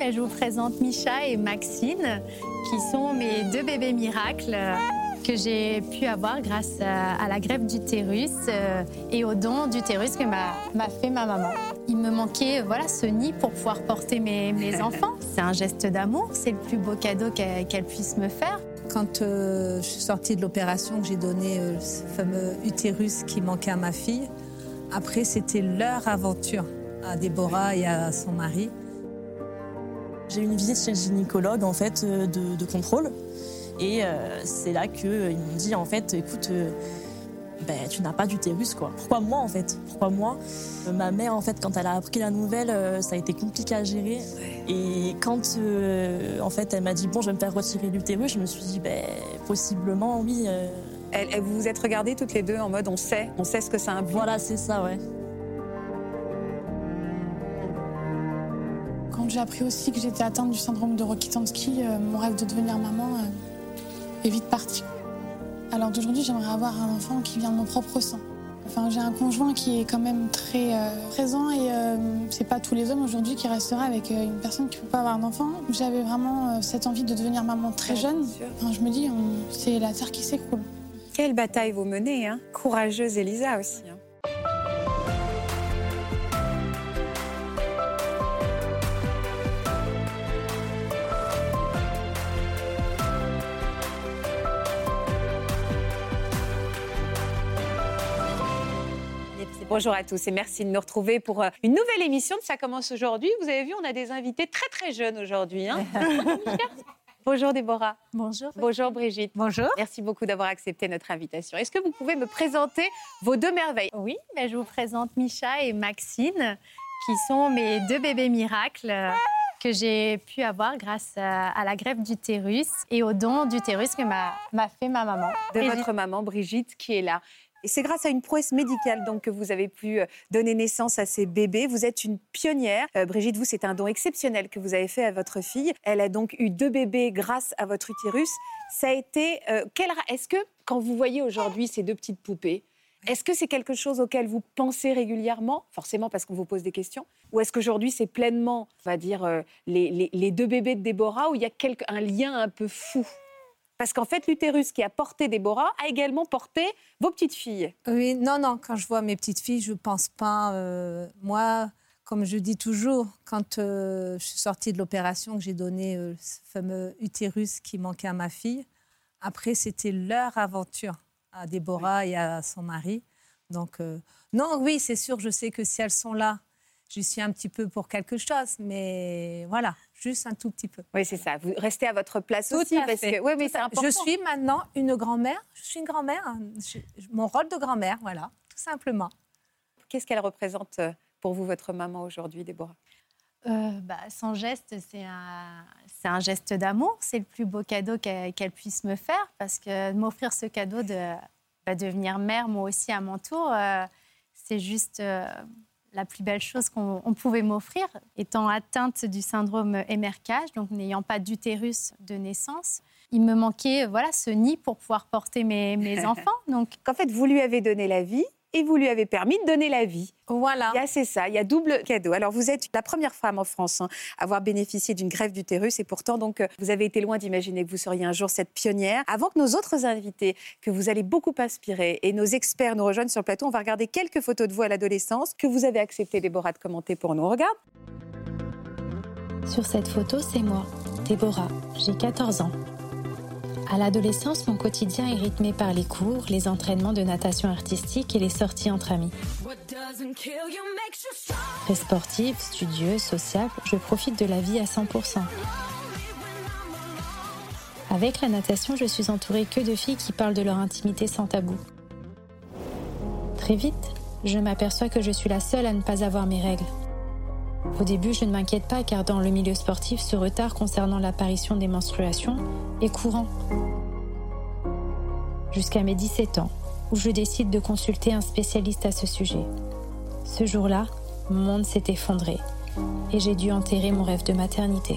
je vous présente Micha et Maxine, qui sont mes deux bébés miracles euh, que j'ai pu avoir grâce à, la greffe d'utérus euh, et au don d'utérus que m'a fait ma maman. Il me manquait voilà, ce nid pour pouvoir porter mes, mes enfants. C'est un geste d'amour, c'est le plus beau cadeau qu'elle puisse me faire. Quand euh, je suis sortie de l'opération, j'ai donné ce fameux utérus qui manquait à ma fille. Après, c'était leur aventure à Déborah et à son mari. J'ai eu une visite chez le gynécologue en fait euh, de, contrôle et euh, c'est là qu'ils m'ont dit en fait écoute euh, ben, tu n'as pas d'utérus quoi. Pourquoi moi en fait? Pourquoi moi? Ma mère en fait quand elle a appris la nouvelle ça a été compliqué à gérer et quand en fait elle m'a dit bon je vais me faire retirer l'utérus je me suis dit ben possiblement oui. Elle, vous vous êtes regardées toutes les deux en mode on sait, on sait ce que ça implique. Voilà c'est ça ouais. J'ai appris aussi que j'étais atteinte du syndrome de Rokitansky, euh, mon rêve de devenir maman euh, est vite parti. Alors d'aujourd'hui, j'aimerais avoir un enfant qui vient de mon propre sang. Enfin, j'ai un conjoint qui est quand même très euh, présent et c'est pas tous les hommes aujourd'hui qui resteraient avec une personne qui peut pas avoir d'enfant. J'avais vraiment cette envie de devenir maman très jeune. je me dis, c'est la terre qui s'écroule. Quelle bataille vous menez, hein? Courageuse Elisa aussi. Hein. Bonjour à tous et merci de nous retrouver pour euh, une nouvelle émission de Ça commence aujourd'hui. Vous avez vu, on a des invités très très jeunes aujourd'hui. Hein. Bonjour Déborah. Bonjour. Bonjour Brigitte. Bonjour. Merci beaucoup d'avoir accepté notre invitation. Est-ce que vous pouvez me présenter vos deux merveilles? Oui, ben je vous présente Micha et Maxine, qui sont mes deux bébés miracles euh, que j'ai pu avoir grâce à, la greffe d'utérus et au don d'utérus que m'a fait ma maman. De votre maman Brigitte qui est là. Et c'est grâce à une prouesse médicale donc, que vous avez pu euh, donner naissance à ces bébés. Vous êtes une pionnière. Euh, Brigitte, vous, c'est un don exceptionnel que vous avez fait à votre fille. Elle a donc eu deux bébés grâce à votre utérus. Ça a été. Euh, est-ce que, quand vous voyez aujourd'hui ces deux petites poupées, est-ce que c'est quelque chose auquel vous pensez régulièrement, forcément parce qu'on vous pose des questions, ou est-ce qu'aujourd'hui c'est pleinement, on va dire, les, deux bébés de Déborah, où il y a un lien un peu fou? Parce qu'en fait, l'utérus qui a porté Déborah a également porté vos petites filles. Oui, non, non, quand je vois mes petites filles, je ne pense pas. Euh, moi, comme je dis toujours, quand euh, je suis sortie de l'opération, que j'ai donné euh, ce fameux utérus qui manquait à ma fille, après, c'était leur aventure à Déborah et à son mari. Donc, non, oui, c'est sûr, je sais que si elles sont là, je suis un petit peu pour quelque chose, mais voilà, juste un tout petit peu. Oui, c'est ça. Vous restez à votre place aussi. parce Que, oui, mais c'est important. Je suis maintenant une grand-mère. Je suis une grand-mère. Hein. Mon rôle de grand-mère, voilà, tout simplement. Qu'est-ce qu'elle représente euh, pour vous, votre maman, aujourd'hui, Déborah? Euh, bah, son geste, c'est un, un, geste d'amour. C'est le plus beau cadeau qu'elle puisse me faire parce que m'offrir ce cadeau de bah, devenir mère, moi aussi à mon tour, euh, c'est juste la plus belle chose qu'on pouvait m'offrir, étant atteinte du syndrome émercage, donc n'ayant pas d'utérus de naissance. Il me manquait voilà ce nid pour pouvoir porter mes, mes enfants. Donc, en fait, vous lui avez donné la vie et vous lui avez permis de donner la vie. Voilà. C'est ça, il y a double cadeau. Alors vous êtes la première femme en France hein, à avoir bénéficié d'une greffe d'utérus et pourtant donc euh, vous avez été loin d'imaginer que vous seriez un jour cette pionnière. Avant que nos autres invités, que vous allez beaucoup inspirer et nos experts nous rejoignent sur le plateau, on va regarder quelques photos de vous à l'adolescence que vous avez accepté Déborah de commenter pour nous. On regarde. Sur cette photo, c'est moi, Déborah. J'ai 14 ans. À l'adolescence, mon quotidien est rythmé par les cours, les entraînements de natation artistique et les sorties entre amis. Très sportive, studieuse, sociable, je profite de la vie à 100%. Avec la natation, je suis entourée que de filles qui parlent de leur intimité sans tabou. Très vite, je m'aperçois que je suis la seule à ne pas avoir mes règles. Au début, je ne m'inquiète pas car dans le milieu sportif, ce retard concernant l'apparition des menstruations est courant. Jusqu'à mes 17 ans, où je décide de consulter un spécialiste à ce sujet. Ce jour-là, mon monde s'est effondré et j'ai dû enterrer mon rêve de maternité.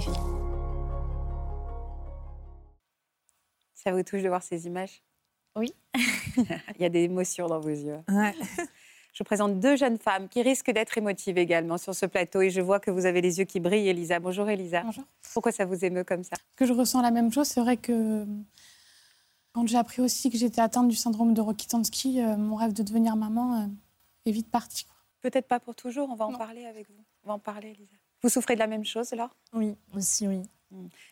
Ça vous touche de voir ces images? Oui. Il y a des émotions dans vos yeux. Je présente deux jeunes femmes qui risquent d'être émotives également sur ce plateau et je vois que vous avez les yeux qui brillent, Elisa. Bonjour Elisa. Bonjour. Pourquoi ça vous émeut comme ça? Que je ressens la même chose. C'est vrai que quand j'ai appris aussi que j'étais atteinte du syndrome de Rokitansky, euh, mon rêve de devenir maman euh, est vite parti. Peut-être pas pour toujours, on va en Non. parler avec vous. On va en parler, Elisa. Vous souffrez de la même chose, Laure? Oui, aussi, oui.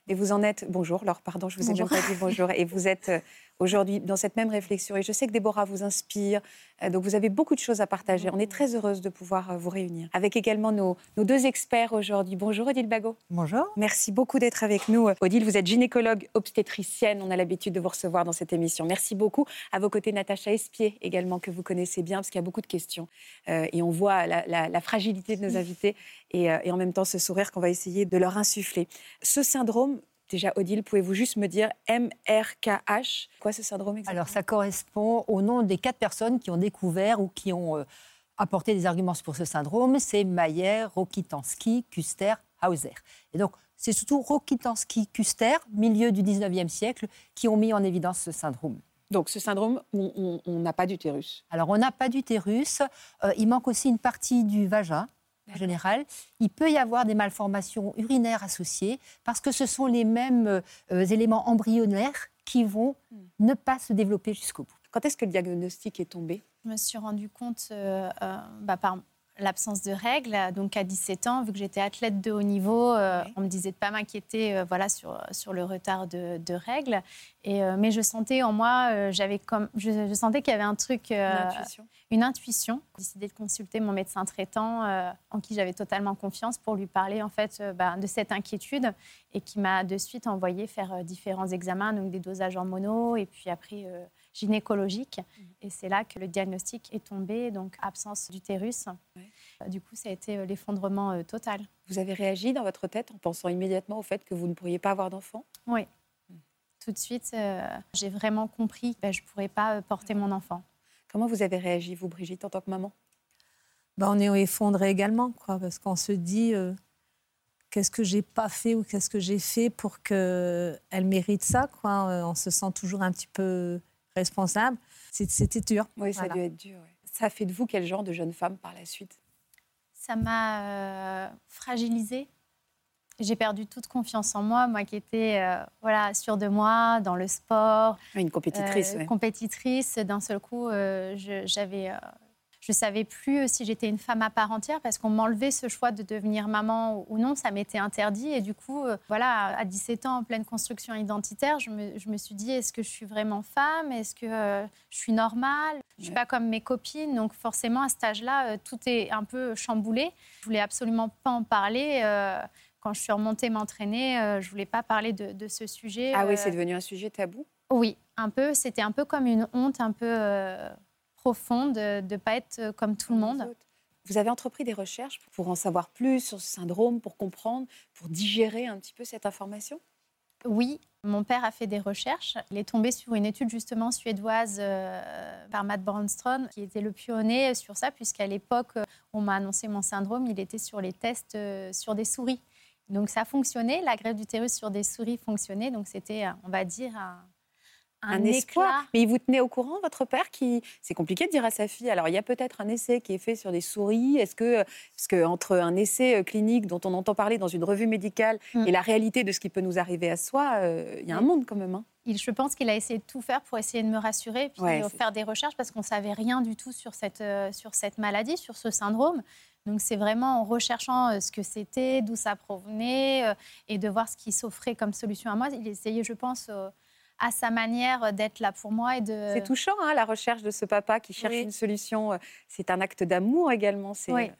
Et vous en êtes. Bonjour, Laure, pardon, je vous ai même pas dit bonjour. Et vous êtes euh, aujourd'hui dans cette même réflexion. Et je sais que Déborah vous inspire. Euh, Donc vous avez beaucoup de choses à partager. On est très heureuse de pouvoir euh, vous réunir. Avec également nos, nos deux experts aujourd'hui. Bonjour, Odile Bagot. Bonjour. Merci beaucoup d'être avec nous. Odile, vous êtes gynécologue obstétricienne. On a l'habitude de vous recevoir dans cette émission. Merci beaucoup. À vos côtés, Natacha Espier, également, que vous connaissez bien, parce qu'il y a beaucoup de questions. Euh, et on voit la, la- la fragilité de nos invités et, euh, et en même temps ce sourire qu'on va essayer de leur insuffler. Ce syndrome, déjà, Odile, pouvez-vous juste me dire MRKH Quoi ce syndrome exactement? Alors, ça correspond au nom des quatre personnes qui ont découvert ou qui ont euh, apporté des arguments pour ce syndrome. C'est Mayer, Rokitansky, Kuster, Hauser. Et donc, c'est surtout Rokitansky, Kuster, milieu du 19e siècle, qui ont mis en évidence ce syndrome. Donc ce syndrome, on- n'a pas d'utérus. Alors, on n'a pas d'utérus. euh, il manque aussi une partie du vagin. En général, il peut y avoir des malformations urinaires associées parce que ce sont les mêmes euh, éléments embryonnaires qui vont ne pas se développer jusqu'au bout. Quand est-ce que le diagnostic est tombé? Je me suis rendu compte euh, euh, bah, par l'absence de règles. Donc à 17 ans, vu que j'étais athlète de haut niveau, euh, on me disait de pas m'inquiéter euh, voilà, sur, sur le retard de, de règles. Et, euh, mais je sentais en moi, j'avais comme, je, je sentais qu'il y avait un truc, une intuition. J'ai décidé de consulter mon médecin traitant, en qui j'avais totalement confiance, pour lui parler en fait bah, de cette inquiétude et qui m'a de suite envoyé faire différents examens, donc des dosages mono et puis après euh, gynécologique. Et c'est là que le diagnostic est tombé, donc absence d'utérus. Euh, Du coup, ça a été euh, l'effondrement euh, total. Vous avez réagi dans votre tête en pensant immédiatement au fait que vous ne pourriez pas avoir d'enfant? Oui. Tout de suite, euh, j'ai vraiment compris que ben, je ne pourrais pas porter mon enfant. Comment vous avez réagi, vous, Brigitte, en tant que maman? Ben, on est effondré également, quoi, parce qu'on se dit euh, qu'est-ce que j'ai pas fait ou qu'est-ce que j'ai fait pour qu'elle mérite ça. Quoi. On se sent toujours un petit peu responsable. C'était dur. Oui, ça Voilà. a dû être dur. ouais. Ça a fait de vous quel genre de jeune femme par la suite? Ça m'a euh, fragilisée. J'ai perdu toute confiance en moi, moi qui étais euh, voilà, sûre de moi dans le sport, Une compétitrice, euh, ouais. compétitrice. D'un seul coup, euh, je, euh, je savais plus si j'étais une femme à part entière parce qu'on m'enlevait ce choix de devenir maman ou non, ça m'était interdit. Et du coup, euh, voilà, à 17 ans, en pleine construction identitaire, je me, je me suis dit est-ce que je suis vraiment femme? Est-ce que euh, je suis normale? Je suis Ouais. pas comme mes copines, donc forcément à cet âge-là, euh, tout est un peu chamboulé. Je voulais absolument pas en parler. euh, quand je suis remontée m'entraîner, euh, je voulais pas parler de, de ce sujet. Ah oui, euh, c'est devenu un sujet tabou? Oui, un peu. C'était un peu comme une honte un peu euh, profonde de ne pas être euh, comme tout le monde. Vous avez entrepris des recherches pour en savoir plus sur ce syndrome, pour comprendre, pour digérer un petit peu cette information? Oui, mon père a fait des recherches. Il est tombé sur une étude justement suédoise euh, par Matt Brandstrom, qui était le pionnier sur ça, puisqu'à l'époque, euh, on m'a annoncé mon syndrome, il était sur les tests euh, sur des souris. Donc ça fonctionnait, la greffe d'utérus sur des souris fonctionnait, donc c'était, on va dire, un, un, espoir. Mais il vous tenait au courant, votre père qui C'est compliqué de dire à sa fille. Alors, il y a peut-être un essai qui est fait sur des souris. Est-ce que, parce que entre un essai euh, clinique dont on entend parler dans une revue médicale Mm. et la réalité de ce qui peut nous arriver à soi, euh, il y a un Mm. monde quand même. hein. Il- je pense qu'il a essayé de tout faire pour essayer de me rassurer, puis Ouais, c'est- faire des recherches parce qu'on savait rien du tout sur cette, euh, sur cette maladie, sur ce syndrome. Donc c'est vraiment en recherchant ce que c'était, d'où ça provenait, et de voir ce qui s'offrait comme solution à moi. Il essayait, je pense, euh, à sa manière euh, d'être là pour moi et de. C'est touchant, hein, la recherche de ce papa qui cherche Oui. une solution. euh, C'est un acte d'amour également. c'est- Oui,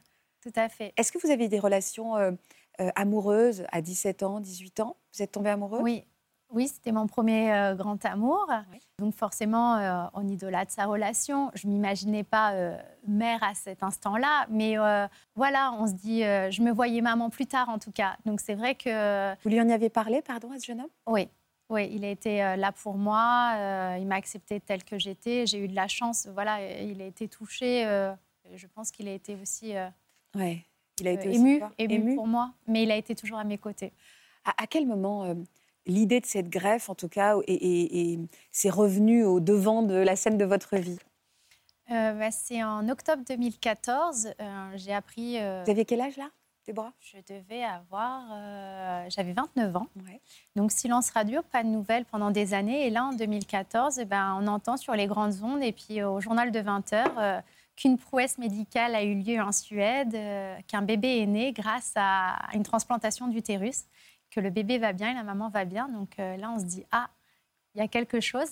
tout à fait. Est-ce que vous avez des relations euh, euh, amoureuses à 17 ans, 18 ans? Vous êtes tombé amoureux Oui, oui c'était mon premier euh, grand amour. Oui. Donc forcément, euh, on idolâtre sa relation. Je m'imaginais pas euh, mère à cet instant-là, mais euh, voilà, on se dit, euh, je me voyais maman plus tard en tout cas. Donc c'est vrai que Vous lui en avez parlé, pardon, à ce jeune homme? Oui. Oui, il a été euh, là pour moi, euh, il m'a accepté telle que j'étais, j'ai eu de la chance, voilà, il a été touché, euh, je pense qu'il a été aussi euh, Ouais. Il a été aussi ému, ému pour moi, mais il a été toujours à mes côtés. À, à quel moment l'idée de cette greffe, en tout cas, s'est revenue au devant de la scène de votre vie? Bah, C'est en octobre 2014. euh, J'ai appris. Vous aviez quel âge là, Déborah je devais avoir. euh, J'avais 29 ans. Ouais. Donc silence radio, pas de nouvelles pendant des années. Et là, en 2014, eh ben, on entend sur les grandes ondes et puis euh, au journal de 20 heures qu'une prouesse médicale a eu lieu en Suède, euh, qu'un bébé est né grâce à une transplantation d'utérus, que le bébé va bien et la maman va bien. Donc euh, là, on se dit ah, il y a quelque chose.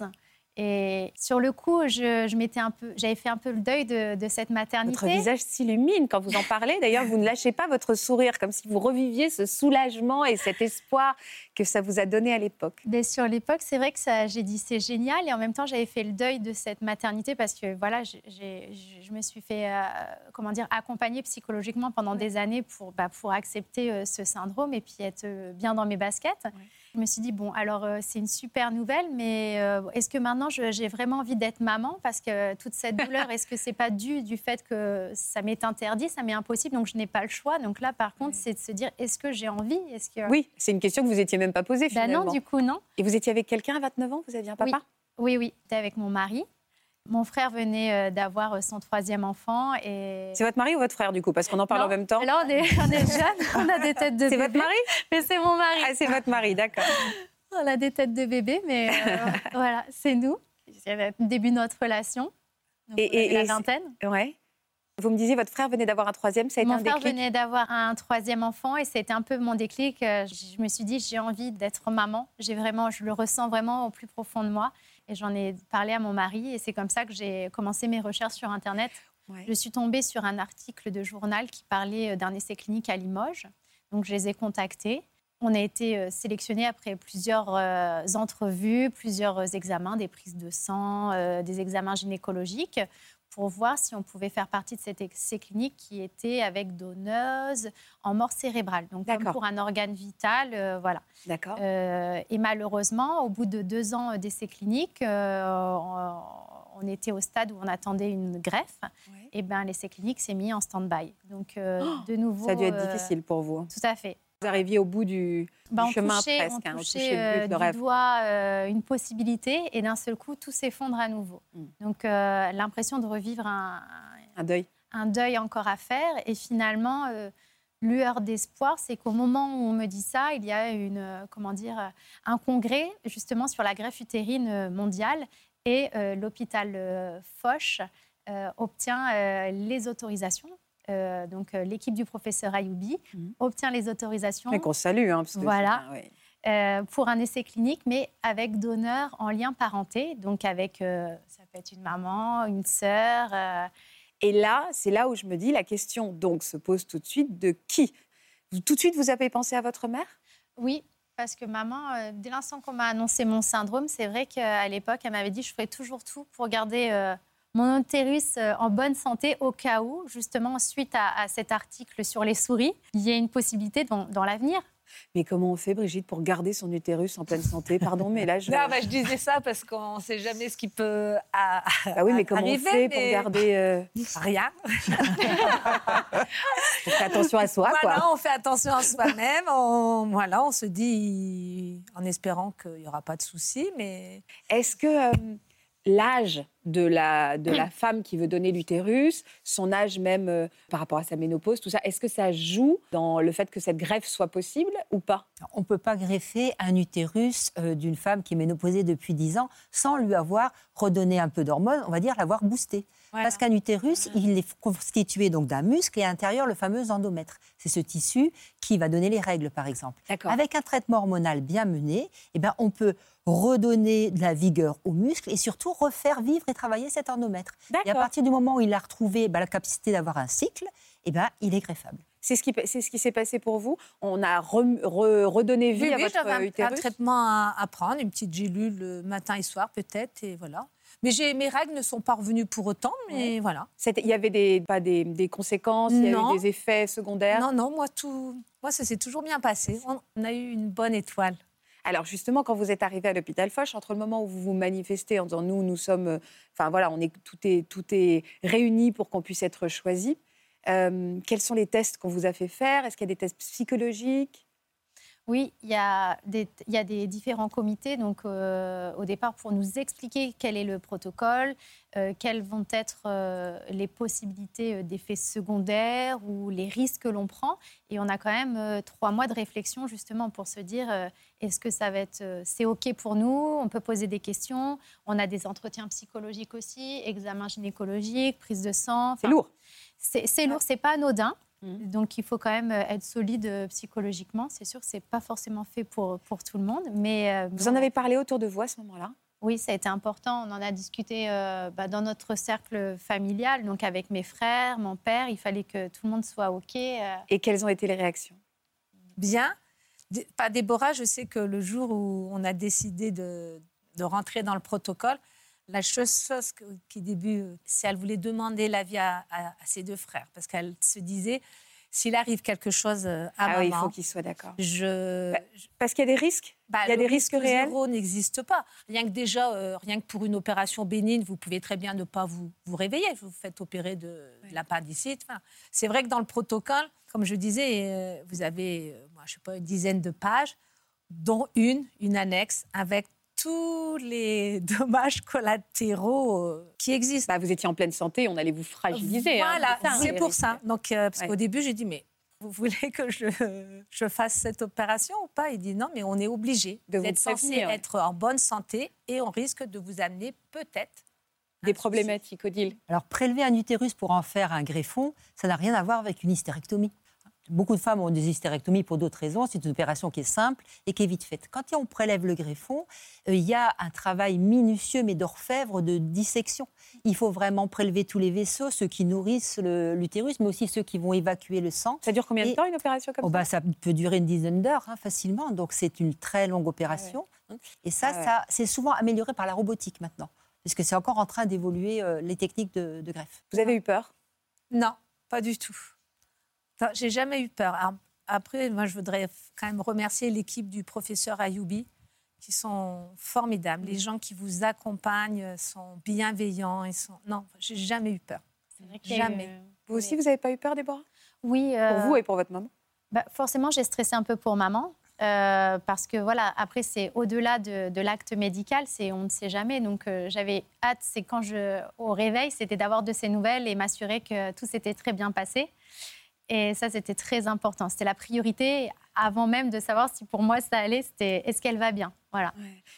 Et sur le coup, je, je m'étais un peu, j'avais fait un peu le deuil de, de cette maternité. Votre visage s'illumine quand vous en parlez. D'ailleurs, vous ne lâchez pas votre sourire, comme si vous reviviez ce soulagement et cet espoir que ça vous a donné à l'époque. Mais sur l'époque, c'est vrai que ça, j'ai dit c'est génial et en même temps j'avais fait le deuil de cette maternité parce que voilà, je me suis fait euh, comment dire accompagner psychologiquement pendant des années pour bah, pour accepter euh, ce syndrome et puis être euh, bien dans mes baskets. Je me suis dit bon alors euh, c'est une super nouvelle, mais euh, est-ce que maintenant j'ai vraiment envie d'être maman? Parce que toute cette douleur, est-ce que c'est pas dû du fait que ça m'est interdit, ça m'est impossible, donc je n'ai pas le choix? Donc là par contre, c'est de se dire est-ce que j'ai envie, est-ce que Oui, c'est une question que vous étiez même pas posée Bah finalement. non, du coup non. Et vous étiez avec quelqu'un à 29 ans? Vous aviez un papa? Oui, oui, j'étais avec mon mari. Mon frère venait euh, d'avoir euh, son troisième enfant et. C'est votre mari ou votre frère du coup? Parce qu'on en parle Non, en même temps. Là, on est, on est jeunes, on a des têtes de C'est votre mari? Mais c'est mon mari. Ah, c'est votre mari, d'accord. On a des têtes de bébé, mais euh, voilà, c'est nous. C'est le début de notre relation. Donc, Et- la vingtaine. Ouais. Vous me disiez, votre frère venait d'avoir un troisième, ça a été Mon un frère déclic? venait d'avoir un troisième enfant et c'était un peu mon déclic. Je me suis dit, j'ai envie d'être maman. J'ai vraiment, je le ressens vraiment au plus profond de moi. Et j'en ai parlé à mon mari et c'est comme ça que j'ai commencé mes recherches sur Internet. Ouais. Je suis tombée sur un article de journal qui parlait euh, d'un essai clinique à Limoges. Donc je les ai contactés. On a été euh, sélectionnés après plusieurs euh, entrevues, plusieurs examens, des prises de sang, euh, des examens gynécologiques pour voir si on pouvait faire partie de cet essai clinique qui était avec donneuse en mort cérébrale. Donc, comme pour un organe vital, euh, voilà. D'accord. Euh, et malheureusement, au bout de deux ans d'essai clinique, euh, on, était au stade où on attendait une greffe. Et ben, l'essai clinique s'est mis en stand-by. Donc, euh, de nouveau. Oh, Ça a dû être euh, difficile pour vous. Tout à fait. Vous arriviez au bout du, du on chemin touchait, presque. on hein, touchait, touchait le euh, but, le du rêve. doigt euh, une possibilité et d'un seul coup, tout s'effondre à nouveau. Mm. Donc, euh, l'impression de revivre un, Un deuil. un deuil encore à faire. Et finalement, euh, lueur d'espoir, c'est qu'au moment où on me dit ça, il y a une, comment dire, un congrès justement sur la greffe utérine mondiale et l'hôpital Foch obtient les autorisations. Euh, donc euh, l'équipe du professeur Ayoubi Mhm. obtient les autorisations Mais qu'on salue. Hein, parce que Voilà. ouais. euh, pour un essai clinique, mais avec donneur en lien parenté, donc avec, euh, ça peut être une maman, une sœur. euh, Et là, c'est là où je me dis, la question donc se pose tout de suite de qui? Tout de suite, vous avez pensé à votre mère? Oui, parce que maman, dès l'instant qu'on m'a annoncé mon syndrome, c'est vrai qu'à l'époque, elle m'avait dit je ferai toujours tout pour garder mon utérus euh, en bonne santé au cas où, justement, suite à, à cet article sur les souris, il y ait une possibilité dans, dans l'avenir. Mais comment on fait, Brigitte, pour garder son utérus en pleine santé? Pardon, mais là, je. Non, bah, je disais ça parce qu'on ne sait jamais ce qui peut à- Bah oui, mais comment arriver, on fait pour garder. euh, rien. On fait attention à soi, Voilà, quoi. on fait attention à soi-même. On, voilà, on se dit en espérant qu'il n'y aura pas de soucis, mais Est-ce que euh, l'âge de la, de la femme qui veut donner l'utérus, son âge même euh, par rapport à sa ménopause, tout ça, est-ce que ça joue dans le fait que cette greffe soit possible ou pas? On ne peut pas greffer un utérus euh, d'une femme qui est ménopausée depuis 10 ans sans lui avoir redonné un peu d'hormones, on va dire l'avoir boosté. Parce qu'un utérus, il est constitué donc d'un muscle et à l'intérieur le fameux endomètre. C'est ce tissu qui va donner les règles, par exemple. Avec un traitement hormonal bien mené, eh ben, on peut redonner de la vigueur aux muscles et surtout refaire vivre et travailler cet endomètre. Et à partir du moment où il a retrouvé bah, la capacité d'avoir un cycle, eh ben, il est greffable. C'est ce qui, c'est ce qui s'est passé pour vous On a re- re- redonné vie oui, à oui, votre un- un, traitement à, à prendre, une petite gélule le matin et soir peut-être, et voilà. Mais j'ai- mes règles ne sont pas revenues pour autant, mais voilà. Il y avait des, pas des, des conséquences, il y a Non. eu des effets secondaires? Non, non, moi tout, moi ça s'est toujours bien passé. On, on a eu une bonne étoile. Alors justement, quand vous êtes arrivé à l'hôpital Foch, entre le moment où vous vous manifestez en disant nous, nous sommes, euh, enfin voilà, on est tout est tout est réuni pour qu'on puisse être choisi. euh, quels sont les tests qu'on vous a fait faire? Est-ce qu'il y a des tests psychologiques? Oui, il y, a des, il y a des différents comités, donc euh, au départ pour nous expliquer quel est le protocole, euh, quelles vont être euh, les possibilités d'effets secondaires ou les risques que l'on prend. Et on a quand même trois mois de réflexion justement pour se dire est-ce que ça va être, c'est ok pour nous? On peut poser des questions. On a des entretiens psychologiques aussi, examen gynécologique, prise de sang. C'est lourd. C'est lourd, c'est pas anodin. Mhm. Donc il faut quand même euh, être solide euh, psychologiquement. C'est sûr que c'est pas forcément fait pour, pour tout le monde, mais euh, Vous bon, en avez parlé autour de vous à ce moment-là? Oui, ça a été important. On en a discuté euh, bah, dans notre cercle familial, donc avec mes frères, mon père. Il fallait que tout le monde soit OK. euh. Et quelles ont été les réactions? Bien. Pas Déborah, je sais que le jour où on a décidé de, de rentrer dans le protocole, la chose, qui début, c'est elle voulait demander l'avis à, à- à ses deux frères parce qu'elle se disait s'il arrive quelque chose euh, à Ah oui, il faut qu'ils soient d'accord. je, Bah, Parce qu'il y a des risques bah, il y a des risques risque réels zéro n'existe pas. Rien que déjà, euh, rien que pour une opération bénigne, vous pouvez très bien ne pas vous, vous réveiller. Vous vous faites opérer de, de l'appendicite. Enfin, c'est vrai que dans le protocole, comme je disais, euh, vous avez, euh, moi, je sais pas, une dizaine de pages, dont une, une annexe avec tous les dommages collatéraux euh, qui existent. Bah, Vous étiez en pleine santé, on allait vous fragiliser. hein, Voilà, en c'est pour ça. Donc, euh, parce Ouais. qu'au début, j'ai dit, mais vous voulez que je, je fasse cette opération ou pas? Il dit, non, mais on est obligé De vous d'être censé être en bonne santé et on risque de vous amener peut-être Des problématiques, Odile. Alors, prélever un utérus pour en faire un greffon, ça n'a rien à voir avec une hystérectomie. Beaucoup de femmes ont des hystérectomies pour d'autres raisons. C'est une opération qui est simple et qui est vite faite. Quand on prélève le greffon, euh, il y a un travail minutieux, mais d'orfèvre, de dissection. Il faut vraiment prélever tous les vaisseaux, ceux qui nourrissent l'utérus, mais aussi ceux qui vont évacuer le sang. Ça dure combien de Et- temps une opération comme Oh, ça bah, ça? peut durer une dizaine d'heures hein, facilement, donc c'est une très longue opération. Et ça, Ah ouais. ça c'est souvent amélioré par la robotique maintenant, puisque c'est encore en train d'évoluer euh, les techniques de, de greffe. Vous avez eu peur? Non, pas du tout. J'ai jamais eu peur. Alors, après, moi, je voudrais quand même remercier l'équipe du professeur Ayoubi, qui sont formidables. Les gens qui vous accompagnent sont bienveillants. Ils sont... Non, j'ai jamais eu peur. C'est vrai eu, Jamais. euh, Vous aussi, vous n'avez pas eu peur, Déborah? Oui. Pour euh, vous et pour votre maman? bah, forcément, j'ai stressé un peu pour maman. euh, parce que voilà, après, c'est au-delà de, de l'acte médical, c'est on ne sait jamais. Donc, euh, j'avais hâte, c'est quand je, au réveil, c'était d'avoir de ses nouvelles et m'assurer que tout s'était très bien passé. Et ça, c'était très important. C'était la priorité avant même de savoir si pour moi ça allait. C'était est-ce qu'elle va bien? Voilà.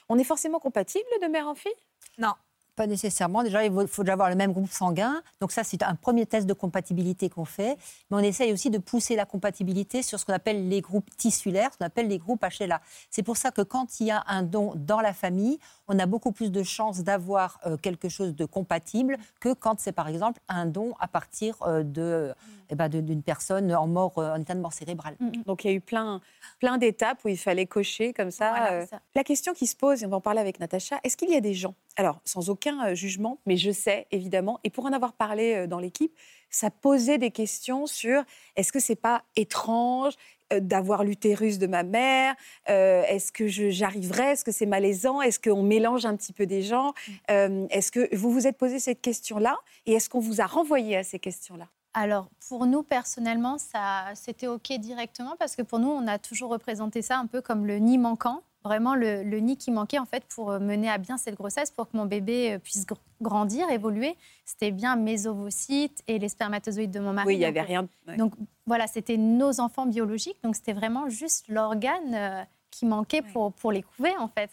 On est forcément compatible de mère en fille? Non. Pas nécessairement. Déjà, il faut- déjà avoir le même groupe sanguin. Donc ça, c'est un premier test de compatibilité qu'on fait. Mais on essaye aussi de pousser la compatibilité sur ce qu'on appelle les groupes tissulaires, ce qu'on appelle les groupes HLA. C'est pour ça que quand il y a un don dans la famille, on a beaucoup plus de chances d'avoir euh, quelque chose de compatible que quand c'est par exemple un don à partir euh, de, eh ben, d'une personne en mort, euh, en état de mort cérébrale. Donc il y a eu plein, plein d'étapes où il fallait cocher comme ça. Voilà, ça. La question qui se pose, et on va en parler avec Natacha, est-ce qu'il y a des gens, alors sans aucun euh, jugement, mais je sais évidemment, et pour en avoir parlé euh, dans l'équipe, ça posait des questions sur est-ce que c'est pas étrange euh, d'avoir l'utérus de ma mère Euh, Est-ce que j'arriverai Est-ce que c'est malaisant Est-ce qu'on mélange un petit peu des gens Euh, Est-ce que vous vous êtes posé cette question-là Et est-ce qu'on vous a renvoyé à ces questions-là? Alors, pour nous, personnellement, ça, c'était OK directement parce que pour nous, on a toujours représenté ça un peu comme le nid manquant. Vraiment, le, le nid qui manquait, en fait, pour euh, mener à bien cette grossesse, pour que mon bébé euh, puisse gr- grandir, évoluer. C'était bien mes ovocytes et les spermatozoïdes de mon mari. Oui, il n'y avait rien. ouais. Donc, voilà, c'était nos enfants biologiques. Donc, c'était vraiment juste l'organe euh, qui manquait pour, pour les couver, en fait.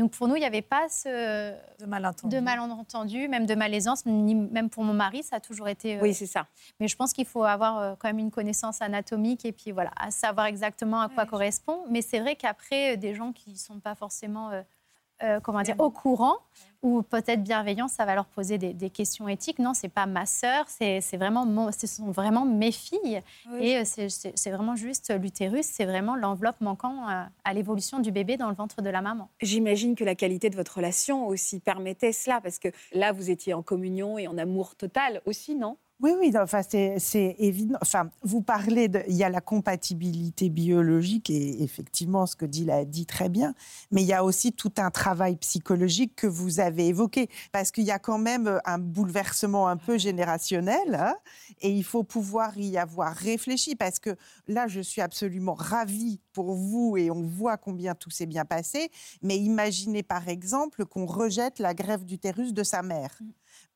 Donc, pour nous, il n'y avait pas ce, De malentendu. de malentendu, même de malaisance, ni- même pour mon mari, ça a toujours été. euh, Oui, c'est ça. mais je pense qu'il faut avoir euh, quand même une connaissance anatomique et puis voilà, à savoir exactement à quoi correspond. Mais c'est vrai qu'après, euh, des gens qui ne sont pas forcément euh, comment dire, au courant ou peut-être bienveillants, ça va leur poser des, des questions éthiques. Non, c'est pas ma sœur, c'est vraiment mon, ce sont vraiment mes filles. Et euh, c'est- vraiment juste l'utérus, c'est vraiment l'enveloppe manquant à l'évolution du bébé dans le ventre de la maman. J'imagine que la qualité de votre relation aussi permettait cela, parce que là, vous étiez en communion et en amour total aussi, non? Oui, oui, enfin, c'est évident. Enfin, vous parlez de. Il y a la compatibilité biologique, et effectivement, ce que dit l'a dit très bien, mais il y a aussi tout un travail psychologique que vous avez évoqué, parce qu'il y a quand même un bouleversement un peu générationnel, hein, et il faut pouvoir y avoir réfléchi, parce que là, je suis absolument ravie pour vous, et on voit combien tout s'est bien passé, mais imaginez par exemple qu'on rejette la greffe d'utérus de sa mère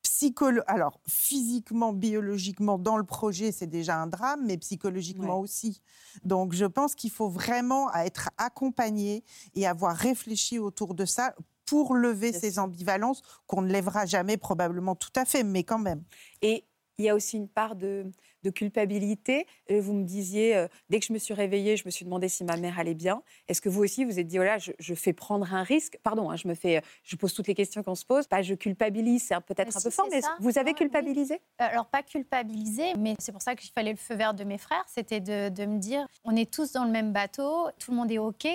psycholo alors physiquement, biologiquement, dans le projet, c'est déjà un drame, mais psychologiquement Ouais. aussi. Donc, je pense qu'il faut vraiment être accompagné et avoir réfléchi autour de ça pour lever Bien ces sûr. ambivalences qu'on ne lèvera jamais probablement tout à fait, mais quand même. Et il y a aussi une part de, de culpabilité. Euh, Vous me disiez, euh, dès que je me suis réveillée, je me suis demandé si ma mère allait bien. Est-ce que vous aussi, vous êtes dit, voilà, je, je fais prendre un risque? Pardon, hein, je me fais, je pose toutes les questions qu'on se pose. Pas je culpabilise, c'est peut-être Mais un peu fort, mais ça. vous avez oui. culpabilisé? Alors, pas culpabiliser, mais c'est pour ça qu'il fallait le feu vert de mes frères. C'était de, de me dire, on est tous dans le même bateau, tout le monde est OK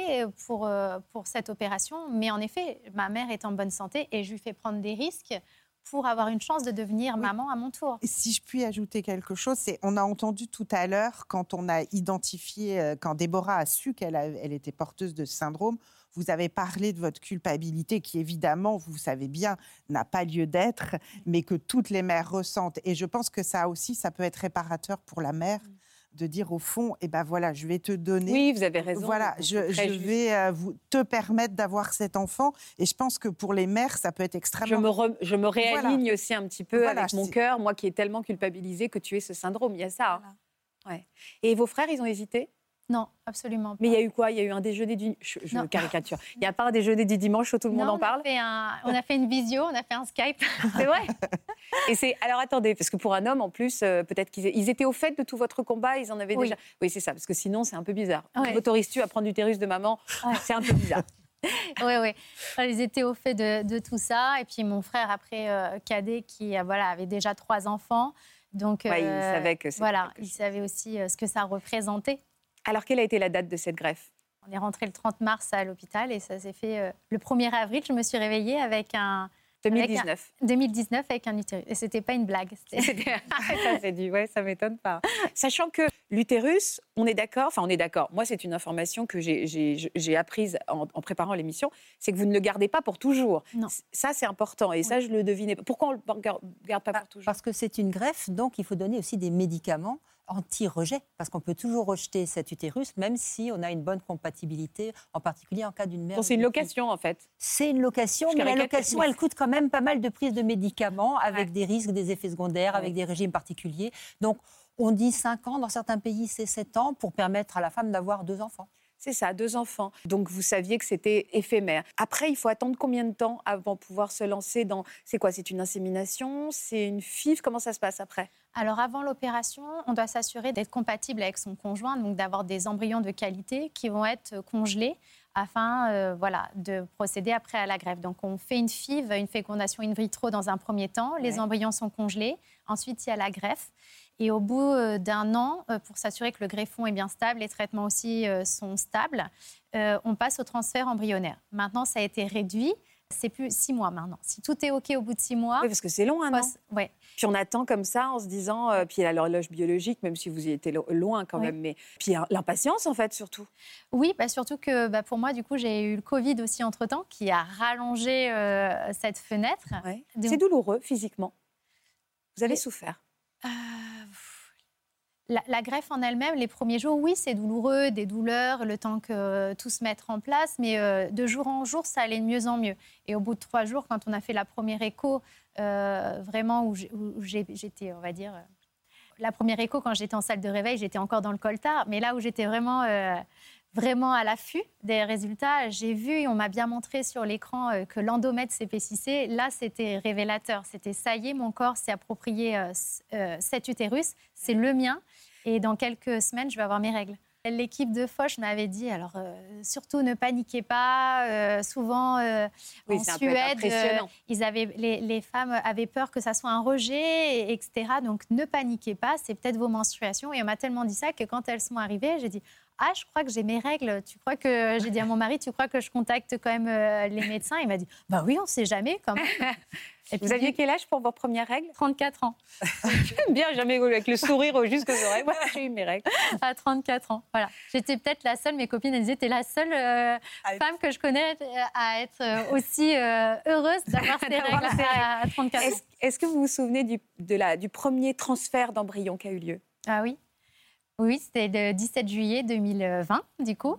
pour, euh, pour cette opération. Mais en effet, ma mère est en bonne santé et je lui fais prendre des risques pour avoir une chance de devenir Oui. maman à mon tour. Si je puis ajouter quelque chose, c'est on a entendu tout à l'heure quand on a identifié, euh, quand Déborah a su qu'elle elle était porteuse de ce syndrome, vous avez parlé de votre culpabilité qui évidemment, vous savez bien, n'a pas lieu d'être, mais que toutes les mères ressentent. Et je pense que ça aussi, ça peut être réparateur pour la mère de dire au fond, eh ben voilà, je vais te donner. Oui, vous avez raison. Voilà, je, je vais euh, vous, te permettre d'avoir cet enfant. Et je pense que pour les mères, ça peut être Je extrêmement me, re- je me réaligne aussi un petit peu Voilà, avec mon cœur, moi qui est tellement culpabilisée que tu aies ce syndrome. Il y a ça. hein. Ouais. Et vos frères, ils ont hésité? Non, absolument pas. Mais il y a eu quoi? Il y a eu un déjeuner du... Je, je Non. caricature. Il n'y a pas un déjeuner du dimanche où tout le monde en parle on a, fait un- on a fait une visio, on a fait un Skype. C'est vrai Et c'est alors attendez parce que pour un homme en plus euh, peut-être qu'ils ils étaient au fait de tout votre combat, ils en avaient Oui. déjà. Oui, c'est ça parce que sinon c'est un peu bizarre. Ouais. M'autorises-tu à prendre l'utérus de maman? C'est un peu bizarre. Oui, oui. Ils étaient au fait de, de tout ça. Et puis mon frère, après, euh, cadet, qui euh, voilà, avait déjà trois enfants. Donc, Ouais, il savait que c'était Voilà, il savait aussi ce que ça représentait. Alors quelle a été la date de cette greffe? On est rentré le 30 mars à l'hôpital et ça s'est fait euh, le 1er avril. Je me suis réveillée avec un 2019. 2019 avec un utérus. Et c'était pas une blague. C'était- ça, c'est du- ouais, ça m'étonne pas. Sachant que l'utérus, on est d'accord, enfin on est d'accord, moi c'est une information que j'ai- apprise en, en préparant l'émission, c'est que vous ne le gardez pas pour toujours. Non. Ça c'est important et ça je le devinais. pas. Pourquoi on ne le gar- garde pas pour toujours? Parce que c'est une greffe, donc il faut donner aussi des médicaments anti-rejet, parce qu'on peut toujours rejeter cet utérus, même si on a une bonne compatibilité, en particulier en cas d'une mère. Donc c'est une location en fait. C'est une location, mais la location, elle coûte quand même pas mal de prises de médicaments, avec Ouais. des risques, des effets secondaires, Ouais. avec des régimes particuliers. Donc, on dit 5 ans, dans certains pays, c'est 7 ans, pour permettre à la femme d'avoir deux enfants. C'est ça, deux enfants. Donc vous saviez que c'était éphémère. Après, il faut attendre combien de temps avant de pouvoir se lancer dans. C'est quoi C'est une insémination C'est une FIV Comment ça se passe après? Alors avant l'opération, on doit s'assurer d'être compatible avec son conjoint, donc d'avoir des embryons de qualité qui vont être congelés afin euh, voilà, de procéder après à la greffe. Donc on fait une FIV, une fécondation in vitro dans un premier temps, les embryons sont congelés, ensuite il y a la greffe. Et au bout euh, d'un an, euh, pour s'assurer que le greffon est bien stable, les traitements aussi euh, sont stables, on passe au transfert embryonnaire. Maintenant, ça a été réduit. C'est plus six mois maintenant. Si tout est OK au bout de six mois, Oui, parce que c'est long, un an. ouais, Puis on attend comme ça en se disant, euh, puis il y a l'horloge biologique, même si vous y étiez lo- loin quand Oui. même, mais puis l'impatience en fait surtout. Oui, bah surtout que bah, pour moi, du coup, j'ai eu le Covid aussi entre-temps qui a rallongé euh, cette fenêtre. Ouais. C'est douloureux physiquement. Vous avez Et- souffert. Euh, la, greffe en elle-même, les premiers jours, oui, c'est douloureux, des douleurs, le temps que tout se mette en place, mais euh, de jour en jour, ça allait de mieux en mieux. Et au bout de trois jours, quand on a fait la première écho, euh, vraiment où j'étais, on va dire, euh, la première écho quand j'étais en salle de réveil, j'étais encore dans le coltard, mais là où j'étais vraiment vraiment à l'affût des résultats. J'ai vu, on m'a bien montré sur l'écran que l'endomètre s'épaississait. Là, c'était révélateur. C'était ça y est, mon corps s'est approprié cet utérus. C'est le mien. Et dans quelques semaines, je vais avoir mes règles. L'équipe de Foch m'avait dit, alors euh, surtout ne paniquez pas. euh, souvent, euh, Oui, en Suède, ils avaient, les, les femmes avaient peur que ça soit un rejet, et- etc. Donc ne paniquez pas, c'est peut-être vos menstruations. Et on m'a tellement dit ça que quand elles sont arrivées, j'ai dit Ah, je crois que j'ai mes règles. Tu crois que? J'ai dit à mon mari, tu crois que je contacte quand même les médecins? Il m'a dit Bah oui, on ne sait jamais quand même. Et vous aviez quel âge pour vos premières règles? 34 ans. Bien, jamais avec le sourire jusqu'aux oreilles. Voilà, j'ai eu mes règles. À 34 ans, voilà. J'étais peut-être la seule, mes copines elles disaient, t'es la seule euh, femme que je connais euh, à être euh, aussi heureuse d'avoir ces règles à, 34 ans. Est-ce que vous vous souvenez du, de la, du premier transfert d'embryon qui a eu lieu? Ah oui. Oui, c'était le 17 juillet 2020, du coup.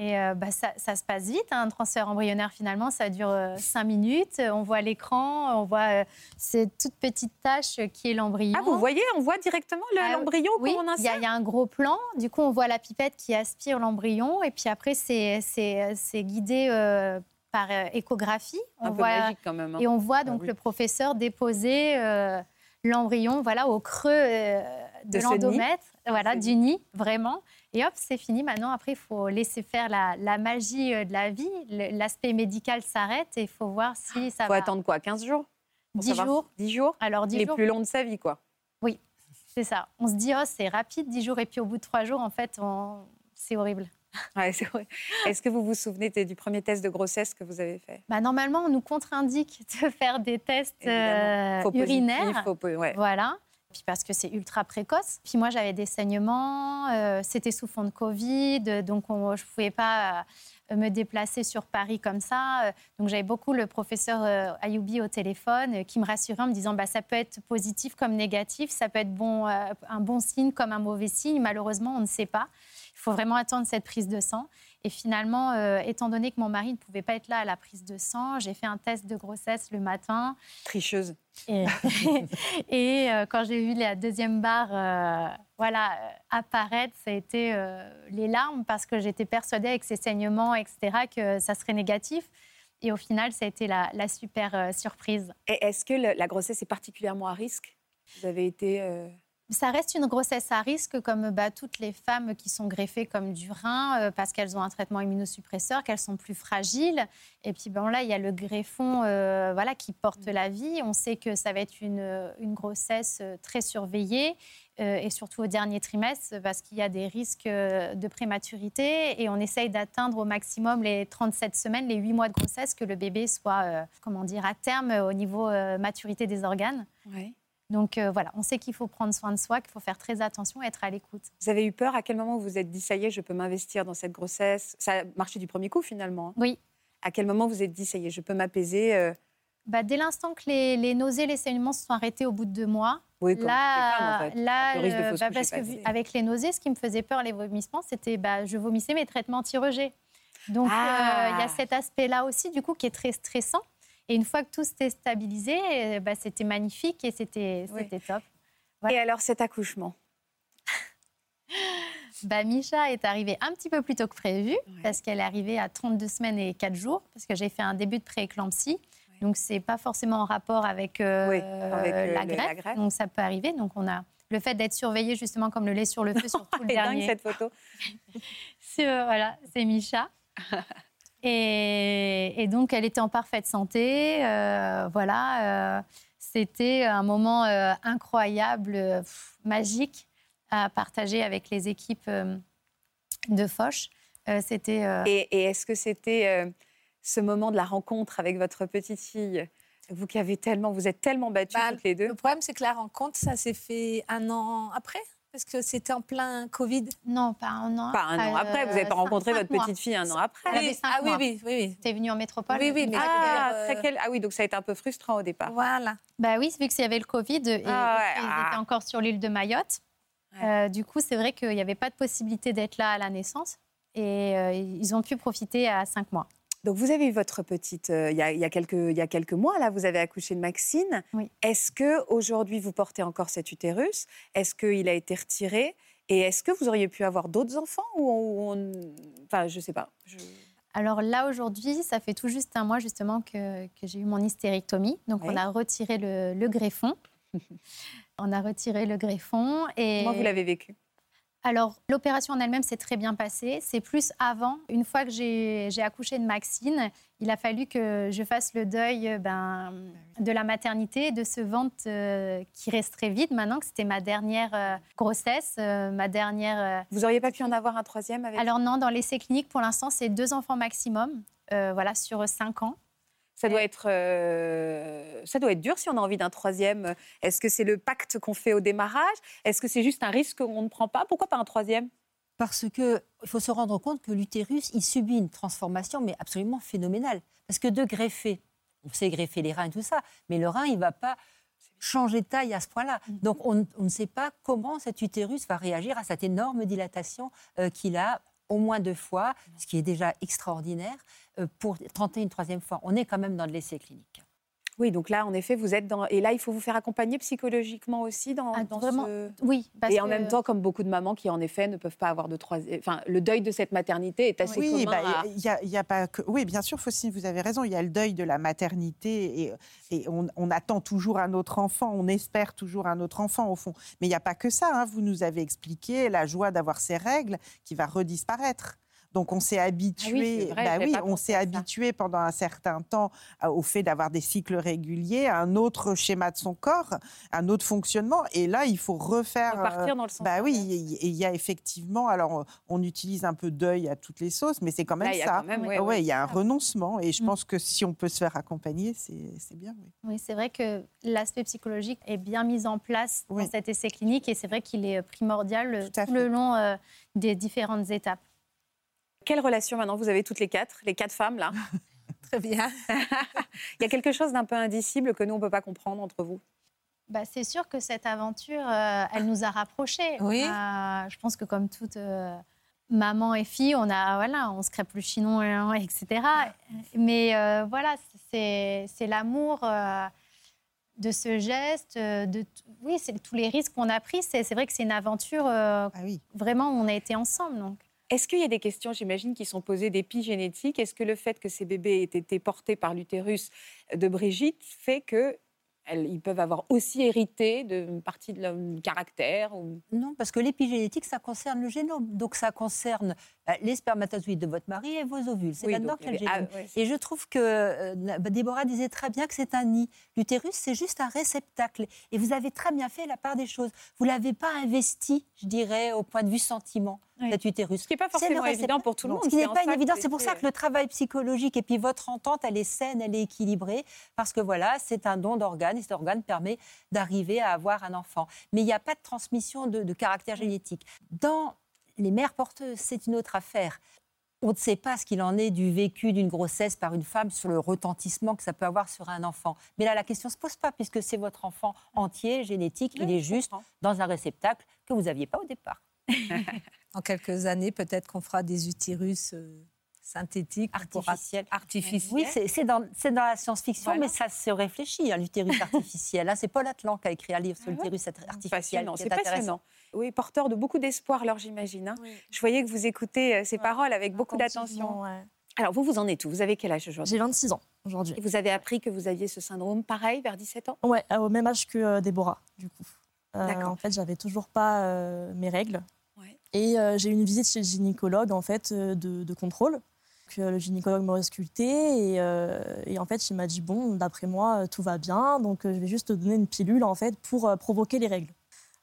Et euh, bah, ça, se passe vite. Hein. Un transfert embryonnaire, finalement, ça dure euh, cinq minutes. On voit l'écran, on voit euh, cette toute petite tache qui est l'embryon. Ah, vous voyez, on voit directement ah l'embryon oui, on il y, a un gros plan. Du coup, on voit la pipette qui aspire l'embryon. Et puis après, c'est guidé par échographie. On un voit, peu magique quand même. Hein. Et on voit donc ah le professeur déposer l'embryon voilà, au creux de, de l'endomètre, voilà, du nid, vraiment. Et hop, c'est fini. Maintenant, après, il faut laisser faire la, magie euh, de la vie. L'aspect médical s'arrête et il faut voir si ça va. Il faut attendre quoi 15 jours 10 jours. 10 jours Alors, 10 Les plus longs de sa vie, quoi. Oui, c'est ça. On se dit, oh, c'est rapide, 10 jours. Et puis, au bout de 3 jours, en fait, c'est horrible. Ouais, c'est vrai. Est-ce que vous vous souvenez du premier test de grossesse que vous avez fait? Bah, Normalement, on nous contre-indique de faire des tests euh, urinaires. faut, ouais. Voilà puis parce que c'est ultra précoce. Puis moi, j'avais des saignements, euh, c'était sous fond de Covid, donc je ne pouvais pas euh, me déplacer sur Paris comme ça. Donc j'avais beaucoup le professeur euh, Ayoubi au téléphone qui me rassurait en me disant bah, ça peut être positif comme négatif, ça peut être bon, un bon signe comme un mauvais signe. Malheureusement, on ne sait pas. Faut vraiment attendre cette prise de sang. Et finalement, euh, étant donné que mon mari ne pouvait pas être là à la prise de sang, j'ai fait un test de grossesse le matin. Tricheuse. Et, euh, quand j'ai vu la deuxième barre euh, voilà, apparaître, ça a été les larmes parce que j'étais persuadée avec ces saignements, etc., que ça serait négatif. Et au final, ça a été la, super surprise. Et est-ce que la grossesse est particulièrement à risque? Vous avez été ça reste une grossesse à risque, comme bah, toutes les femmes qui sont greffées comme du rein, euh, parce qu'elles ont un traitement immunosuppresseur, qu'elles sont plus fragiles. Et puis bon, là, il y a le greffon euh, voilà, qui porte mm. la vie. On sait que ça va être une, une grossesse euh, très surveillée, et surtout au dernier trimestre, parce qu'il y a des risques de prématurité. Et on essaye d'atteindre au maximum les 37 semaines, les 8 mois de grossesse, que le bébé soit, comment dire, à terme au niveau maturité des organes. Oui. Donc euh, voilà, on sait qu'il faut prendre soin de soi, qu'il faut faire très attention, être à l'écoute. Vous avez eu peur À quel moment vous vous êtes dit, ça y est, je peux m'investir dans cette grossesse? Ça a marché du premier coup finalement. Hein? Oui. À quel moment vous vous êtes dit, ça y est, je peux m'apaiser euh? Bah, Dès l'instant que les, nausées, les saignements se sont arrêtés au bout de deux mois. Oui, là, femmes, en fait. là euh, bah, parce que avec les nausées, ce qui me faisait peur, les vomissements, c'était bah, je vomissais mes traitements anti-rejet. Donc il y a ah! cet aspect-là aussi, du coup, qui est très stressant. Et une fois que tout s'était stabilisé, euh, bah, c'était magnifique et c'était top. Et alors cet accouchement? Bah, Micha est arrivée un petit peu plus tôt que prévu, parce qu'elle est arrivée à 32 semaines et 4 jours, parce que j'ai fait un début de prééclampsie. Donc, ce n'est pas forcément en rapport avec, euh, euh, la, greffe. Donc, ça peut arriver. Donc, on a le fait d'être surveillé, justement, comme le lait sur le feu, sur tout le dernier. dingue, cette photo. voilà, c'est Micha. Et, donc, elle était en parfaite santé. Euh, voilà, euh, c'était un moment euh, incroyable, magique à partager avec les équipes de Foch. c'était. Et, est-ce que c'était ce moment de la rencontre avec votre petite fille? Vous qui avez tellement, vous êtes tellement battues bah, toutes les deux. Le problème, c'est que la rencontre, ça s'est fait un an après. Parce que c'était en plein Covid Non, pas un an. Pas un an après. Vous n'avez pas rencontré votre petite fille un an après. Oui, ah oui, oui, oui. T'es venue en métropole. Oui, oui. Mais ah, euh... ah oui, donc ça a été un peu frustrant au départ. Voilà. Bah oui, vu qu'il y avait le Covid et, ah, ils étaient ah. encore sur l'île de Mayotte. Euh, du coup, c'est vrai qu'il n'y avait pas de possibilité d'être là à la naissance. Et euh, ils ont pu profiter à cinq mois. Donc, vous avez eu votre petite, euh, il, y a, quelques, il y a quelques mois, là, vous avez accouché de Maxine. Est-ce que aujourd'hui vous portez encore cet utérus? Est-ce qu'il a été retiré? Et est-ce que vous auriez pu avoir d'autres enfants ou Enfin, je ne sais pas. Alors là, aujourd'hui, ça fait tout juste un mois, justement, que, que j'ai eu mon hystérectomie. Donc, on a retiré le, le greffon. on a retiré le greffon. Et... Comment vous l'avez vécu? Alors, l'opération en elle-même s'est très bien passée. C'est plus avant, une fois que j'ai accouché de Maxine, il a fallu que je fasse le deuil euh, ben, de la maternité, de ce ventre euh, qui reste très vide maintenant, que c'était ma dernière euh, grossesse, euh, ma dernière... Vous auriez pas pu en avoir un troisième avec Alors non, dans l'essai clinique, pour l'instant, c'est deux enfants maximum, voilà, sur cinq ans. Ça doit être, euh, ça doit être dur si on a envie d'un troisième. Est-ce que c'est le pacte qu'on fait au démarrage? Est-ce que c'est juste un risque qu'on ne prend pas? Pourquoi pas un troisième? Parce que il faut se rendre compte que l'utérus, il subit une transformation, mais absolument phénoménale. Parce que de greffer, on sait greffer les reins et tout ça, mais le rein, il ne va pas changer de taille à ce point-là. Donc on, on ne sait pas comment cet utérus va réagir à cette énorme dilatation euh, qu'il a au moins deux fois, ce qui est déjà extraordinaire, euh, pour tenter une troisième fois. On est quand même dans de l'essai clinique. Oui, donc là, en effet, vous êtes dans. Et là, il faut vous faire accompagner psychologiquement aussi dans, Ah, dans vraiment, ce. Oui, parce Et en que- même temps, comme beaucoup de mamans qui, en effet, ne peuvent pas avoir de troisième. Enfin, le deuil de cette maternité est assez Oui, commun. bah, à- y a, il y a pas que. Oui, bien sûr, Faustine, vous avez raison. Il y a le deuil de la maternité et, et on, on attend toujours un autre enfant, on espère toujours un autre enfant au fond. Mais il n'y a pas que ça. hein. Vous nous avez expliqué la joie d'avoir ces règles qui va redisparaître. Donc on s'est habitué, vrai, bah j'avais oui, pas on s'est habitué pendant un certain temps à- au fait d'avoir des cycles réguliers, à un autre schéma de son corps, un autre fonctionnement. Et là, il faut refaire. euh, Repartir dans le sens Bah oui, il y- il y a effectivement. Alors on, utilise un peu deuil à toutes les sauces, mais c'est quand même Là, il ça. quand même, ouais, Ah ouais, ouais. il y a un renoncement et je Mm. pense que si on peut se faire accompagner, c'est bien. oui. Oui, c'est vrai que l'aspect psychologique est bien mis en place Oui. dans cet essai clinique et c'est vrai qu'il est primordial euh, Tout le long euh, des différentes étapes. Quelle relation maintenant vous avez toutes les quatre, les quatre femmes là? Très bien. Il y a quelque chose d'un peu indicible que nous on peut pas comprendre entre vous? Bah, c'est sûr que cette aventure, euh, elle nous a rapprochés. Oui. A- je pense que comme toute euh, maman et fille, on a voilà, on se crêpe le chinon, etc. Mais euh, voilà, c'est c'est l'amour euh, de ce geste, de oui, c'est tous les risques qu'on a pris. C'est c'est vrai que c'est une aventure euh, Ah oui. vraiment où on a été ensemble. Donc. Est-ce qu'il y a des questions, j'imagine, qui sont posées d'épigénétique? Est-ce que le fait que ces bébés aient été portés par l'utérus de Brigitte fait que ils peuvent avoir aussi hérité d'une partie de leur caractère ou... Non, parce que l'épigénétique, ça concerne le génome. Donc ça concerne euh, les spermatozoïdes de votre mari et vos ovules. C'est Oui, là-dedans qu'il y a le génome. ah, ouais, Et je trouve que euh, bah, Déborah disait très bien que c'est un nid. L'utérus, c'est juste un réceptacle. Et vous avez très bien fait la part des choses. Vous ne l'avez pas investi, je dirais, au point de vue sentiment, Oui. cet utérus. Ce qui n'est pas forcément évident pour tout le monde. Ce qui n'est pas que C'est pour ça que le travail psychologique et puis votre entente, elle est saine, elle est équilibrée, parce que voilà, c'est un don d'organe et cet organe permet d'arriver à avoir un enfant. Mais il n'y a pas de transmission de, de caractère génétique. Dans les mères porteuses, c'est une autre affaire. On ne sait pas ce qu'il en est du vécu d'une grossesse par une femme sur le retentissement que ça peut avoir sur un enfant. Mais là, la question ne se pose pas, puisque c'est votre enfant entier, génétique, il est juste comprends. dans un réceptacle que vous n'aviez pas au départ. Dans quelques années, peut-être qu'on fera des utérus euh, synthétiques. Artificiels. Oui, c'est dans, la science-fiction, Voilà. mais ça se réfléchit, hein, l'utérus artificiel. Hein, c'est Paul Atlan qui a écrit un livre sur Ah l'utérus artificiel. C'est intéressant. passionnant. Oui, porteur de beaucoup d'espoir, alors j'imagine. hein. Je voyais que vous écoutez euh, ces paroles avec beaucoup d'attention. Ouais. Alors, vous, vous en êtes où? Vous avez quel âge aujourd'hui? J'ai 26 ans aujourd'hui. Et vous avez appris que vous aviez ce syndrome pareil vers 17 ans? Ouais, au même âge que euh, Déborah, du coup. Euh, D'accord. en fait, j'avais toujours pas euh, mes règles. Et euh, j'ai eu une visite chez le gynécologue, en fait, euh, de, de contrôle. Donc, euh, le gynécologue m'a ausculté et, euh, et en fait, il m'a dit bon, d'après moi, tout va bien, donc euh, je vais juste te donner une pilule en fait pour euh, provoquer les règles.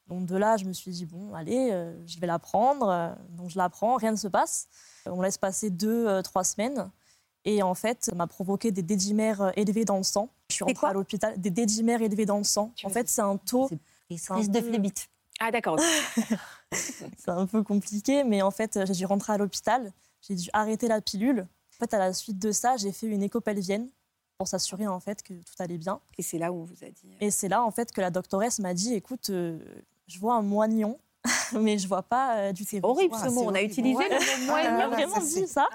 Donc de là, je me suis dit bon, allez, euh, je vais la prendre. Donc je la prends, rien ne se passe. On laisse passer deux, euh, trois semaines. Et en fait, ça m'a provoqué des dédimères élevés dans le sang. Je suis rentrée à l'hôpital. Des dédimères élevés dans le sang. Tu En fait, c'est un taux. C'est prise, de phlébite. Ah, d'accord. C'est un peu compliqué, mais en fait, j'ai dû rentrer à l'hôpital. J'ai dû arrêter la pilule. En fait, à la suite de ça, j'ai fait une écho-pelvienne pour s'assurer en fait que tout allait bien. Et c'est là où on vous a dit. euh, Et c'est là en fait que la doctoresse m'a dit "Écoute, euh, je vois un moignon, mais je vois pas euh, du terreau." Horrible Ah, ce mot. On a utilisé Ouais. le mot moignon. m'a Ah, vraiment dit ça.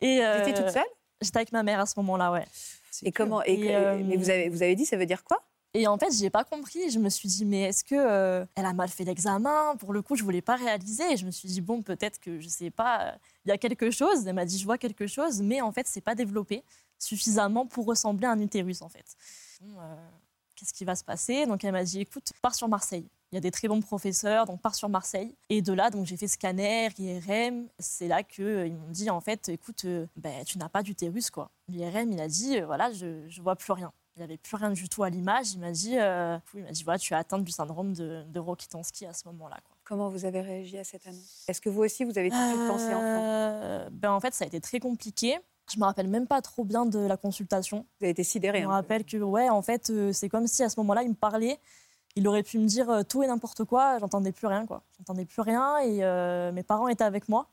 Et Vous euh, étiez toute seule? J'étais avec ma mère à ce moment-là, ouais. Et comment et, Et, euh, Mais vous avez, vous avez dit, ça veut dire quoi? Et en fait, j'ai pas compris. Je me suis dit, mais est-ce que euh, elle a mal fait l'examen? Pour le coup, je voulais pas réaliser. Je me suis dit, bon, peut-être que je sais pas, euh, il y a quelque chose. Elle m'a dit, je vois quelque chose, mais en fait, c'est pas développé suffisamment pour ressembler à un utérus, en fait. Euh, qu'est-ce qui va se passer? Donc elle m'a dit, écoute, pars sur Marseille. Il y a des très bons professeurs, donc pars sur Marseille. Et de là, donc j'ai fait scanner, IRM. C'est là qu'ils m'ont dit, en fait, écoute, euh, ben, tu n'as pas d'utérus, quoi. L'IRM, il a dit, euh, voilà, je ne vois plus rien. Il n'y avait plus rien du tout à l'image. Il m'a dit, euh, il m'a dit, voilà, tu es atteinte du syndrome de, de Rokitansky à ce moment-là. Quoi. Comment vous avez réagi à cette annonce? Est-ce que vous aussi, vous avez tout de suite pensé enfant? Euh, ben, En fait, ça a été très compliqué. Je me rappelle même pas trop bien de la consultation. Vous avez été sidéré. Je me peu. rappelle que, ouais, en fait, euh, c'est comme si à ce moment-là, il me parlait. Il aurait pu me dire euh, tout et n'importe quoi. J'entendais plus rien, quoi. J'entendais plus rien et euh, mes parents étaient avec moi.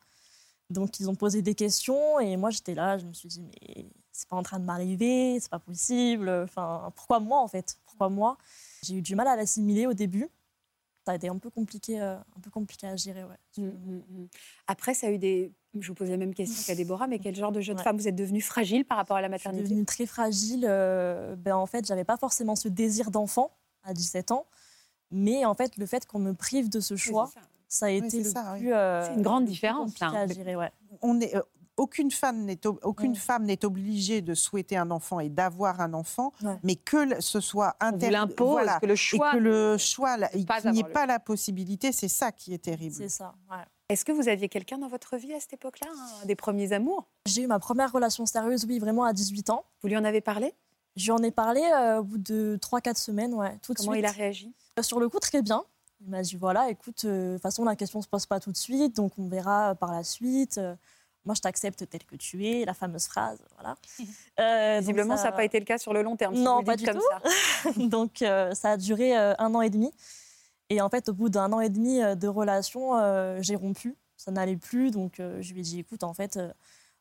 Donc, ils ont posé des questions et moi, j'étais là. Je me suis dit, mais c'est pas en train de m'arriver, c'est pas possible. Enfin, pourquoi moi, en fait? Pourquoi moi? J'ai eu du mal à l'assimiler au début. Ça a été un peu compliqué, euh, un peu compliqué à gérer, ouais. Mm, mm, mm. Après, ça a eu des. Je vous pose la même question qu'à Déborah, mais quel genre de jeune Ouais. femme vous êtes devenue fragile par rapport à la Je suis maternité? devenue très fragile. euh, ben, en fait, j'avais pas forcément ce désir d'enfant à 17 ans. Mais en fait, le fait qu'on me prive de ce Oui, choix, ça. ça a été le ça, oui. plus. euh, C'est une grande différence, là. à gérer, ouais. on est, euh, aucune femme n'est ob- aucune Mm. femme n'est obligée de souhaiter un enfant et d'avoir un enfant, Ouais. mais que ce soit On vous inter- l'impose, voilà, que le et choix. que le choix, qu'il n'y ait le pas la possibilité, c'est ça qui est terrible. C'est ça. ouais. Est-ce que vous aviez quelqu'un dans votre vie à cette époque-là hein, Des premiers amours? J'ai eu ma première relation sérieuse, oui, vraiment à 18 ans. Vous lui en avez parlé? J'en ai parlé euh, au bout de 3-4 semaines, ouais, tout de Comment suite. il a réagi? Euh, Sur le coup, très bien. Il m'a dit voilà, écoute, euh, de toute façon, la question ne se pose pas tout de suite, donc on verra par la suite. Euh, moi, je t'accepte tel que tu es, la fameuse phrase, voilà. Euh, Visiblement, ça n'a pas été le cas sur le long terme. si Non, vous pas du comme tout. ça. donc euh, ça a duré euh, un an et demi. Et en fait, au bout d'un an et demi de relation, j'ai rompu. Ça n'allait plus, donc je lui ai dit écoute, en fait,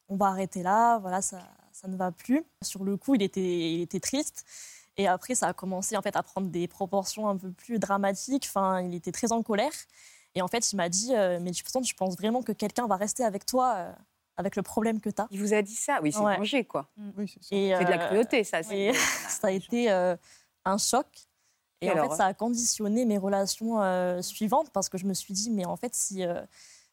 on va arrêter là, voilà, ça, ça ne va plus. Sur le coup, il était, il était triste. Et après, ça a commencé en fait à prendre des proportions un peu plus dramatiques. Enfin, il était très en colère. Et en fait, il m'a dit mais de toute façon, tu penses vraiment que quelqu'un va rester avec toi avec le problème que tu as Il vous a dit ça Oui, c'est Ouais. danger, quoi. Oui, c'est ça. C'est de la euh, cruauté, ça. et ça a été euh, un choc. Et en fait, ça a conditionné mes relations euh, suivantes parce que je me suis dit, mais en fait, si, euh,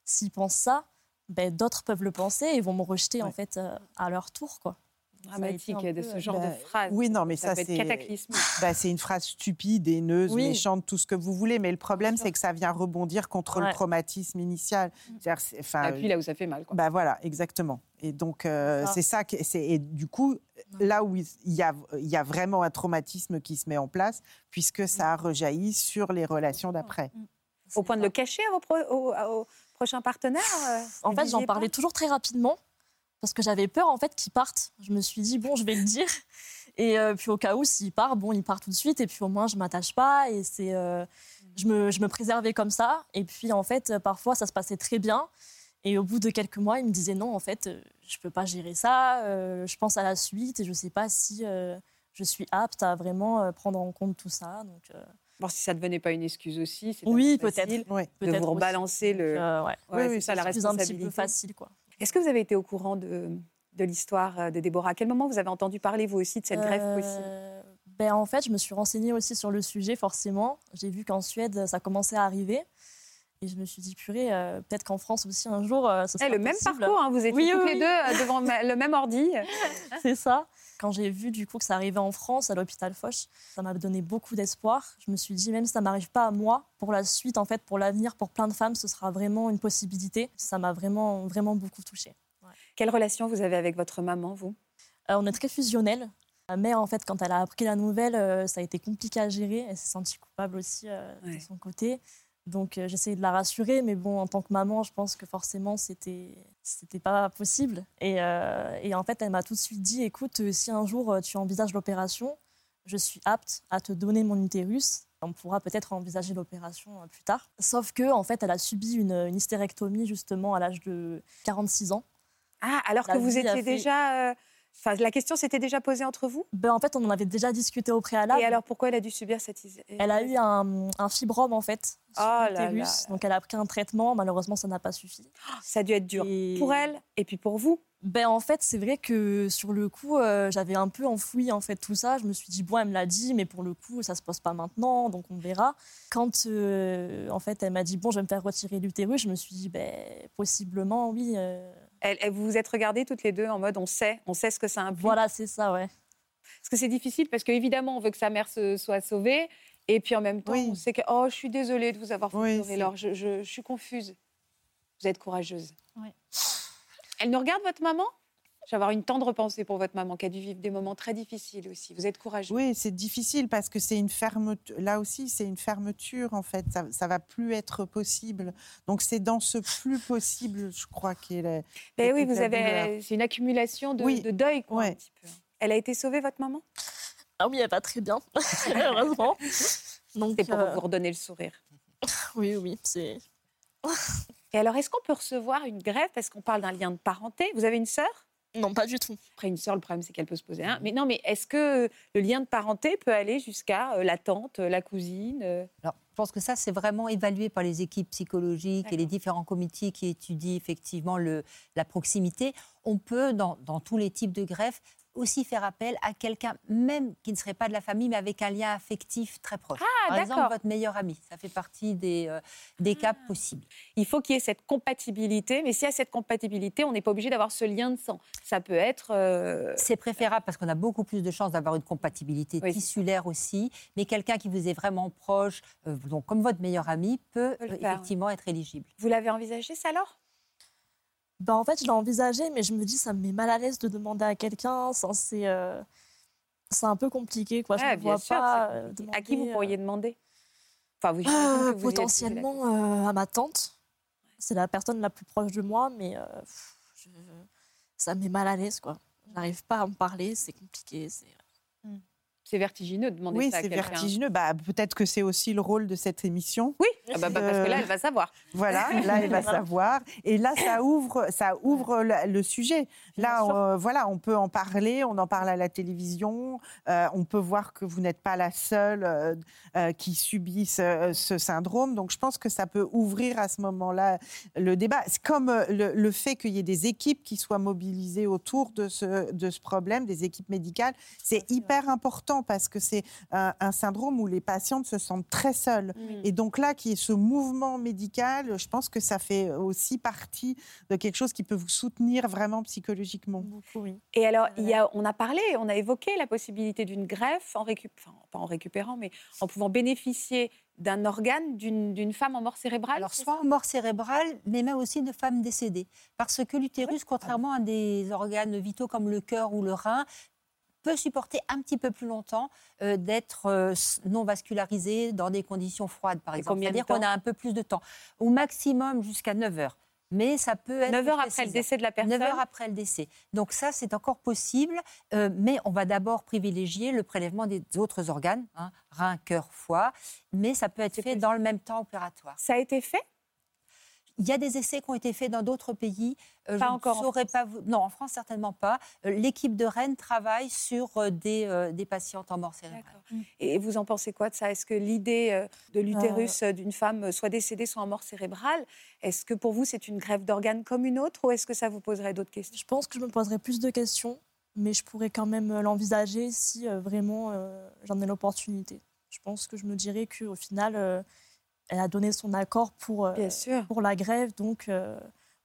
s'ils pensent ça, ben, d'autres peuvent le penser et vont me rejeter en fait euh, à leur tour. Quoi. Dramatique un de ce genre bah, de phrase. Oui, non, mais ça, ça, c'est bah, c'est une phrase stupide, haineuse, Oui. méchante, tout ce que vous voulez. Mais le problème, c'est que ça vient rebondir contre le traumatisme initial. C'est- enfin, Appuie là où ça fait mal. Quoi. Bah voilà, exactement. Et donc, euh, c'est ça. qui- Et du coup, là où il y, a, il y a vraiment un traumatisme qui se met en place, puisque ça a rejailli sur les relations d'après. Au point de le cacher à vos, pro- au- aux prochains partenaires euh, En fait, j'en parlais toujours très rapidement parce que j'avais peur en fait qu'ils partent. Je me suis dit bon, je vais le dire. Et euh, puis au cas où s'il part, bon, il part tout de suite et puis au moins je m'attache pas et c'est euh, je me je me préservais comme ça. Et puis en fait, euh, parfois ça se passait très bien. Et au bout de quelques mois, il me disait non, en fait, je peux pas gérer ça. euh, je pense à la suite et je sais pas si euh, je suis apte à vraiment prendre en compte tout ça. Donc euh, Bon, si ça ne devenait pas une excuse aussi, c'est oui, peut-être. Oui. de peut-être vous aussi. rebalancer le. Donc, euh, ouais. Ouais, Oui, c'est oui, ça la C'est plus un petit responsabilité. peu facile quoi. Est-ce que vous avez été au courant de, de l'histoire euh, de Déborah? À quel moment vous avez entendu parler, vous aussi, de cette possible Euh, ben, En fait, je me suis renseignée aussi sur le sujet, forcément. J'ai vu qu'en Suède, ça commençait à arriver. Et je me suis dit, purée, euh, peut-être qu'en France aussi, un jour, euh, ce Eh, sera Le même parcours, hein, vous étiez Oui, toutes oui, les deux euh, devant le même ordi. C'est ça. Quand j'ai vu du coup que ça arrivait en France, à l'hôpital Foch, ça m'a donné beaucoup d'espoir. Je me suis dit, même si ça m'arrive pas à moi, pour la suite, en fait, pour l'avenir, pour plein de femmes, ce sera vraiment une possibilité. Ça m'a vraiment, vraiment beaucoup touchée. Quelle relation vous avez avec votre maman, vous? Euh, on est très fusionnels. Ma mère, en fait, quand elle a appris la nouvelle, euh, ça a été compliqué à gérer. Elle s'est sentie coupable aussi euh, Ouais. de son côté. Donc, euh, j'essayais de la rassurer, mais bon, en tant que maman, je pense que forcément, c'était c'était pas possible. Et, euh, et en fait, elle m'a tout de suite dit écoute, euh, si un jour tu envisages l'opération, je suis apte à te donner mon utérus. On pourra peut-être envisager l'opération plus tard. Sauf que, en fait, elle a subi une, une hystérectomie justement à l'âge de 46 ans. Ah, alors La que vous étiez fait- déjà. Euh, Enfin, la question s'était déjà posée entre vous? Ben, en fait, on en avait déjà discuté au préalable. Et alors, pourquoi elle a dû subir cette. is- Elle a eu un, un fibrome en fait sur Oh là là là. donc elle a pris un traitement. Malheureusement, ça n'a pas suffi. Ça a dû être dur Et- pour elle et puis pour vous? Ben en fait, c'est vrai que sur le coup, euh, j'avais un peu enfoui en fait tout ça. Je me suis dit bon, elle me l'a dit, mais pour le coup, ça se pose pas maintenant, donc on verra. Quand euh, en fait, elle m'a dit bon, je vais me faire retirer l'utérus, je me suis dit ben possiblement oui. euh, Elle, elle- vous vous êtes regardées toutes les deux en mode on sait, on sait ce que ça implique. voilà, c'est ça, ouais. Parce que c'est difficile, parce qu'évidemment, on veut que sa mère se soit sauvée. Et puis en même temps, Oui. on sait que, oh, je suis désolée de vous avoir fait Oui, pleurer. je, je- je suis confuse. Vous êtes courageuse. Oui. Elle nous regarde, votre maman? Je vais avoir une tendre pensée pour votre maman qui a dû vivre des moments très difficiles aussi. Vous êtes courageuse. Oui, c'est difficile parce que c'est une fermeture. Là aussi, c'est une fermeture en fait. Ça, ça va plus être possible. Donc c'est dans ce plus possible, je crois, qu'est la. Ben oui, vous avez. C'est une accumulation de, Oui. de deuil, quoi, un petit peu. Elle a été sauvée, votre maman? Ah oui, elle va très bien, heureusement. Donc, C'est pour euh, vous redonner le sourire. oui, oui, c'est. Et alors, est-ce qu'on peut recevoir une grève? Parce qu'on parle d'un lien de parenté Vous avez une sœur? Non, pas du tout. Après, une sœur, le problème, c'est qu'elle peut se poser un. Mais non, mais est-ce que le lien de parenté peut aller jusqu'à euh, la tante, euh, la cousine euh, Alors, je pense que ça, c'est vraiment évalué par les équipes psychologiques et les différents comités qui étudient effectivement le, la proximité. On peut, dans, dans tous les types de greffes, aussi faire appel à quelqu'un, même qui ne serait pas de la famille, mais avec un lien affectif très proche. Ah, Par exemple, votre meilleur ami. Ça fait partie des, euh, des cas possibles. Il faut qu'il y ait cette compatibilité. Mais s'il y a cette compatibilité, on n'est pas obligé d'avoir ce lien de sang. Ça peut être. euh, C'est préférable parce qu'on a beaucoup plus de chances d'avoir une compatibilité Oui, tissulaire aussi, mais quelqu'un qui vous est vraiment proche, euh, donc comme votre meilleur ami, peut Peut le faire, effectivement être éligible. Vous l'avez envisagé, ça alors? Ben, en fait, je l'ai envisagé, mais je me dis, ça me met mal à l'aise de demander à quelqu'un. Ça, C'est euh, c'est un peu compliqué, quoi. Je ne vois sûr, pas. euh. À qui vous pourriez demander? Enfin, vous, euh, la potentiellement euh, à ma tante. C'est la personne la plus proche de moi, mais euh, pff, je- ça me met mal à l'aise, quoi. J'arrive pas à me parler, c'est compliqué. c'est- C'est vertigineux de demander Oui, ça à c'est vertigineux. Bah, peut-être que c'est aussi le rôle de cette émission. Oui, ah bah, bah, parce que là, elle va savoir. Voilà, là, elle va savoir. Et là, ça ouvre, ça ouvre le, le sujet. Là, euh, voilà, on peut en parler, on en parle à la télévision, euh, on peut voir que vous n'êtes pas la seule euh, euh, qui subit ce, ce syndrome. Donc, je pense que ça peut ouvrir à ce moment-là le débat. C'est comme le, le fait qu'il y ait des équipes qui soient mobilisées autour de ce, de ce problème, des équipes médicales, c'est hyper important parce que c'est un, un syndrome où les patientes se sentent très seules. Et donc là, qui est ce mouvement médical, je pense que ça fait aussi partie de quelque chose qui peut vous soutenir vraiment psychologiquement. Beaucoup, oui. Et alors, il y a, on a parlé, on a évoqué la possibilité d'une greffe, en récup... enfin, pas en récupérant, mais en pouvant bénéficier d'un organe d'une femme en mort cérébrale. Alors, soit en mort cérébrale, mais même aussi de femmes décédées. Parce que l'utérus, contrairement à des organes vitaux comme le cœur ou le rein, peut supporter un petit peu plus longtemps euh, d'être euh, non vascularisé dans des conditions froides, par Et exemple. C'est-à-dire qu'on a un peu plus de temps. Au maximum jusqu'à 9 heures. Mais ça peut être... 9 heures après le 6 heures. décès de la personne 9 heures après le décès. Donc ça, c'est encore possible, euh, mais on va d'abord privilégier le prélèvement des autres organes, hein, rein, cœur, foie, mais ça peut être fait possible. dans le même temps opératoire. Ça a été fait? Il y a des essais qui ont été faits dans d'autres pays. Euh, Pas je encore en ne saurais pas vous... Non, en France, certainement pas. Euh, L'équipe de Rennes travaille sur euh, des, euh, des patientes en mort cérébrale. D'accord. Et vous en pensez quoi de ça? Est-ce que l'idée euh, de l'utérus euh, d'une femme soit décédée, soit en mort cérébrale, est-ce que pour vous c'est une greffe d'organes comme une autre ou est-ce que ça vous poserait d'autres questions? Je pense que je me poserai plus de questions, mais je pourrais quand même l'envisager si euh, vraiment euh, j'en ai l'opportunité. Je pense que je me dirais qu'au final, euh, elle a donné son accord pour, euh, Bien sûr. pour la grève, donc euh,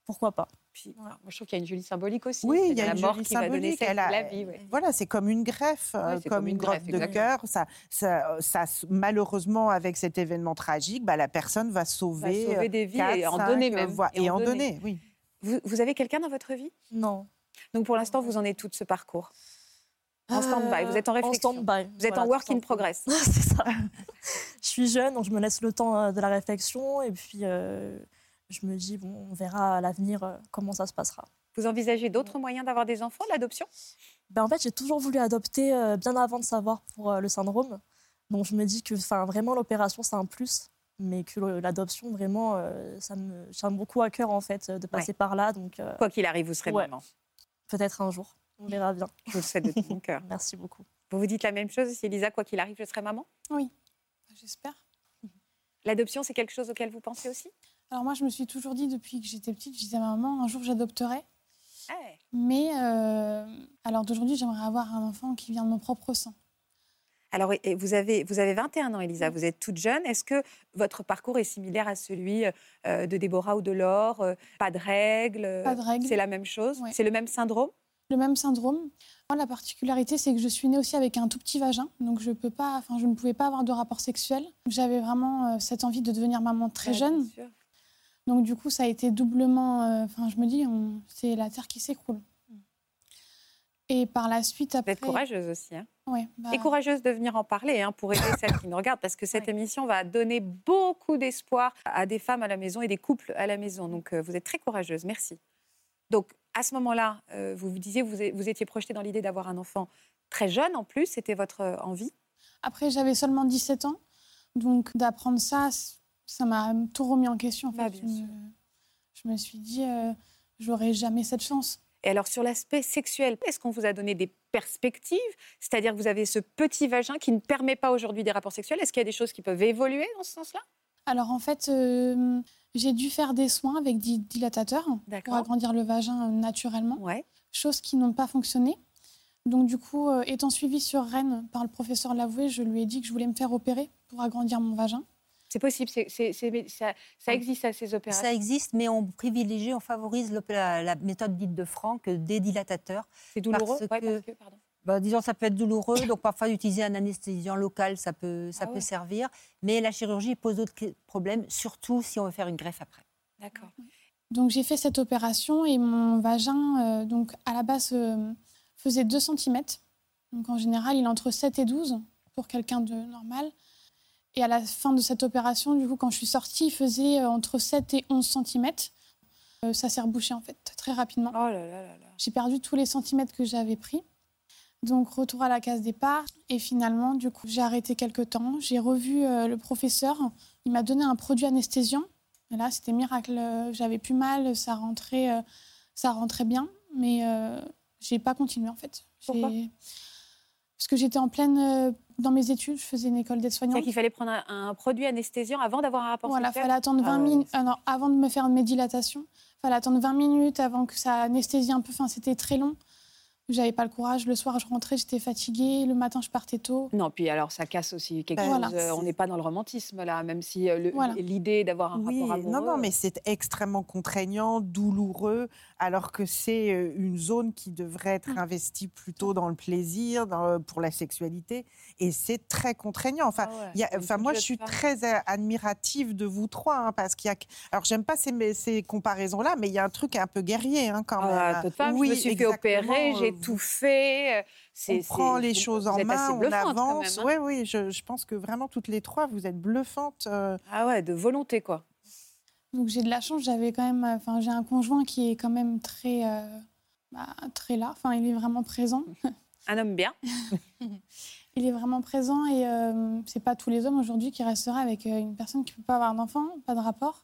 pourquoi pas. Puis, moi, je trouve qu'il y a une jolie symbolique aussi. Oui, il y a la une mort jolie qui va donner symbolique. a- la vie. ouais. Voilà, c'est comme une greffe, euh, Ouais, comme, comme une une greffe, de cœur. Ça, ça, ça, malheureusement, avec cet événement tragique, bah, la personne va sauver, sauver euh, des vies et en donner euh, même. Et Et, en en donner. donner, oui. Vous, vous avez quelqu'un dans votre vie? Non. Donc pour l'instant, vous en êtes tout de ce parcours. En Euh, stand-by, vous êtes en réflexion. stand-by. Vous êtes en work in progress. c'est ça. je suis jeune, donc je me laisse le temps euh, de la réflexion et puis euh, je me dis, bon, on verra à l'avenir euh, comment ça se passera. Vous envisagez d'autres moyens d'avoir des enfants, de l'adoption? Ben, en fait, j'ai toujours voulu adopter euh, bien avant de savoir pour euh, le syndrome. Donc je me dis que enfin, vraiment l'opération, c'est un plus, mais que l'adoption, vraiment, euh, ça me tient beaucoup à cœur en fait de passer par là. Donc euh, Quoi qu'il arrive, vous serez Ouais. maman. peut-être un jour, on verra bien. Je vous le souhaite de tout mon cœur. Merci beaucoup. Vous vous dites la même chose si Elisa, quoi qu'il arrive, je serai maman? J'espère. L'adoption, c'est quelque chose auquel vous pensez aussi? Alors moi, je me suis toujours dit depuis que j'étais petite, je disais à ma maman, un jour j'adopterai. Ouais. Mais euh, alors d'aujourd'hui, j'aimerais avoir un enfant qui vient de mon propre sang. Alors, vous avez, vous avez 21 ans, Elisa, vous êtes toute jeune. Est-ce que votre parcours est similaire à celui euh, de Déborah ou de Laure? Euh, Pas de règles? Pas de règles. C'est la même chose? Ouais. C'est le même syndrome? Le même syndrome. Moi, la particularité, c'est que je suis née aussi avec un tout petit vagin, donc je peux pas, enfin, je ne pouvais pas avoir de rapport sexuel. J'avais vraiment euh, cette envie de devenir maman très Ouais, jeune. Donc du coup, ça a été doublement. euh, Enfin, je me dis, c'est la terre qui s'écroule. Et par la suite, Vous après. êtes courageuse aussi. hein. Ouais, bah, Et courageuse de venir en parler hein, pour aider celles qui nous regardent, parce que cette émission va donner beaucoup d'espoir à des femmes à la maison et des couples à la maison. Donc, euh, vous êtes très courageuse. Merci. Donc, à ce moment-là, euh, vous vous disiez, vous, étiez projetée dans l'idée d'avoir un enfant très jeune en plus. C'était votre euh, envie? Après, j'avais seulement 17 ans, donc d'apprendre ça, ça m'a tout remis en question. En Bah, fait. bien je, me, je me suis dit, euh, j'aurais jamais cette chance. Et alors, sur l'aspect sexuel, est-ce qu'on vous a donné des perspectives? C'est-à-dire que vous avez ce petit vagin qui ne permet pas aujourd'hui des rapports sexuels? Est-ce qu'il y a des choses qui peuvent évoluer dans ce sens-là? Alors en fait, euh, j'ai dû faire des soins avec des dilatateurs pour agrandir le vagin euh, naturellement, Ouais. choses qui n'ont pas fonctionné. Donc du coup, euh, étant suivie sur Rennes par le professeur Lavoué, je lui ai dit que je voulais me faire opérer pour agrandir mon vagin. C'est possible. c'est- c'est- c'est- ça, ça existe à ces opérations. Ça existe, mais on privilégie, on favorise la, la méthode dite de Franck des dilatateurs. C'est douloureux? parce Ouais, que- parce que- pardon. Bah, disons, ça peut être douloureux, donc parfois utiliser un anesthésiant local, ça peut, ça Ah peut ouais. servir. Mais la chirurgie pose d'autres problèmes, surtout si on veut faire une greffe après. D'accord. Donc j'ai fait cette opération et mon vagin, euh, donc à la base, euh, faisait 2 cm. Donc en général, il est entre 7 et 12 pour quelqu'un de normal. Et à la fin de cette opération, du coup, quand je suis sortie, il faisait euh, entre 7 et 11 cm. ça s'est rebouché en fait très rapidement. Oh là là là là. J'ai perdu tous les centimètres que j'avais pris. Donc retour à la case départ. Et finalement, du coup, j'ai arrêté quelques temps. J'ai revu euh, le professeur. Il m'a donné un produit anesthésiant. Et là, c'était miracle. J'avais plus mal, ça rentrait, euh, ça rentrait bien. Mais euh, j'ai pas continué en fait. Pourquoi Parce que j'étais en pleine dans mes études. Je faisais une école d'aide-soignante. C'est-à-dire qu'il fallait prendre un, un produit anesthésiant avant d'avoir un rapport Voilà, sexuel fallait attendre 20 Ah minutes. ah avant de me faire mes dilatations, fallait attendre 20 minutes avant que ça anesthésie un peu. Enfin, c'était très long. J'avais pas le courage. Le soir, je rentrais, j'étais fatiguée. Le matin, je partais tôt. Non, puis alors ça casse aussi quelque Ben, chose. voilà. euh, on n'est pas dans le romantisme là, même si euh, Voilà. l'idée d'avoir un Oui, rapport amoureux. non, non, mais c'est extrêmement contraignant, douloureux, alors que c'est euh, une zone qui devrait être Mm. investie plutôt dans le plaisir, dans- pour la sexualité, et c'est très contraignant. Enfin, Ah ouais, y a- enfin moi, je suis très admirative de vous trois, hein, parce qu'il y a. Alors, j'aime pas ces, ces comparaisons-là, mais il y a un truc un peu guerrier, hein, quand Ah, même. femme, Oui, je me suis fait opérer, j'ai tout fait. euh, c'est- On prend les choses en main, on avance. même, hein. Oui, oui, je, je pense que vraiment toutes les trois, vous êtes bluffantes. euh, Ah ouais, de volonté quoi. Donc j'ai de la chance. J'avais quand même. euh, Enfin, j'ai un conjoint qui est quand même très, euh, bah, très là. Enfin, il est vraiment présent. Un homme bien. Il est vraiment présent et euh, c'est pas tous les hommes aujourd'hui qui resteraient avec une personne qui peut pas avoir d'enfant, pas de rapport.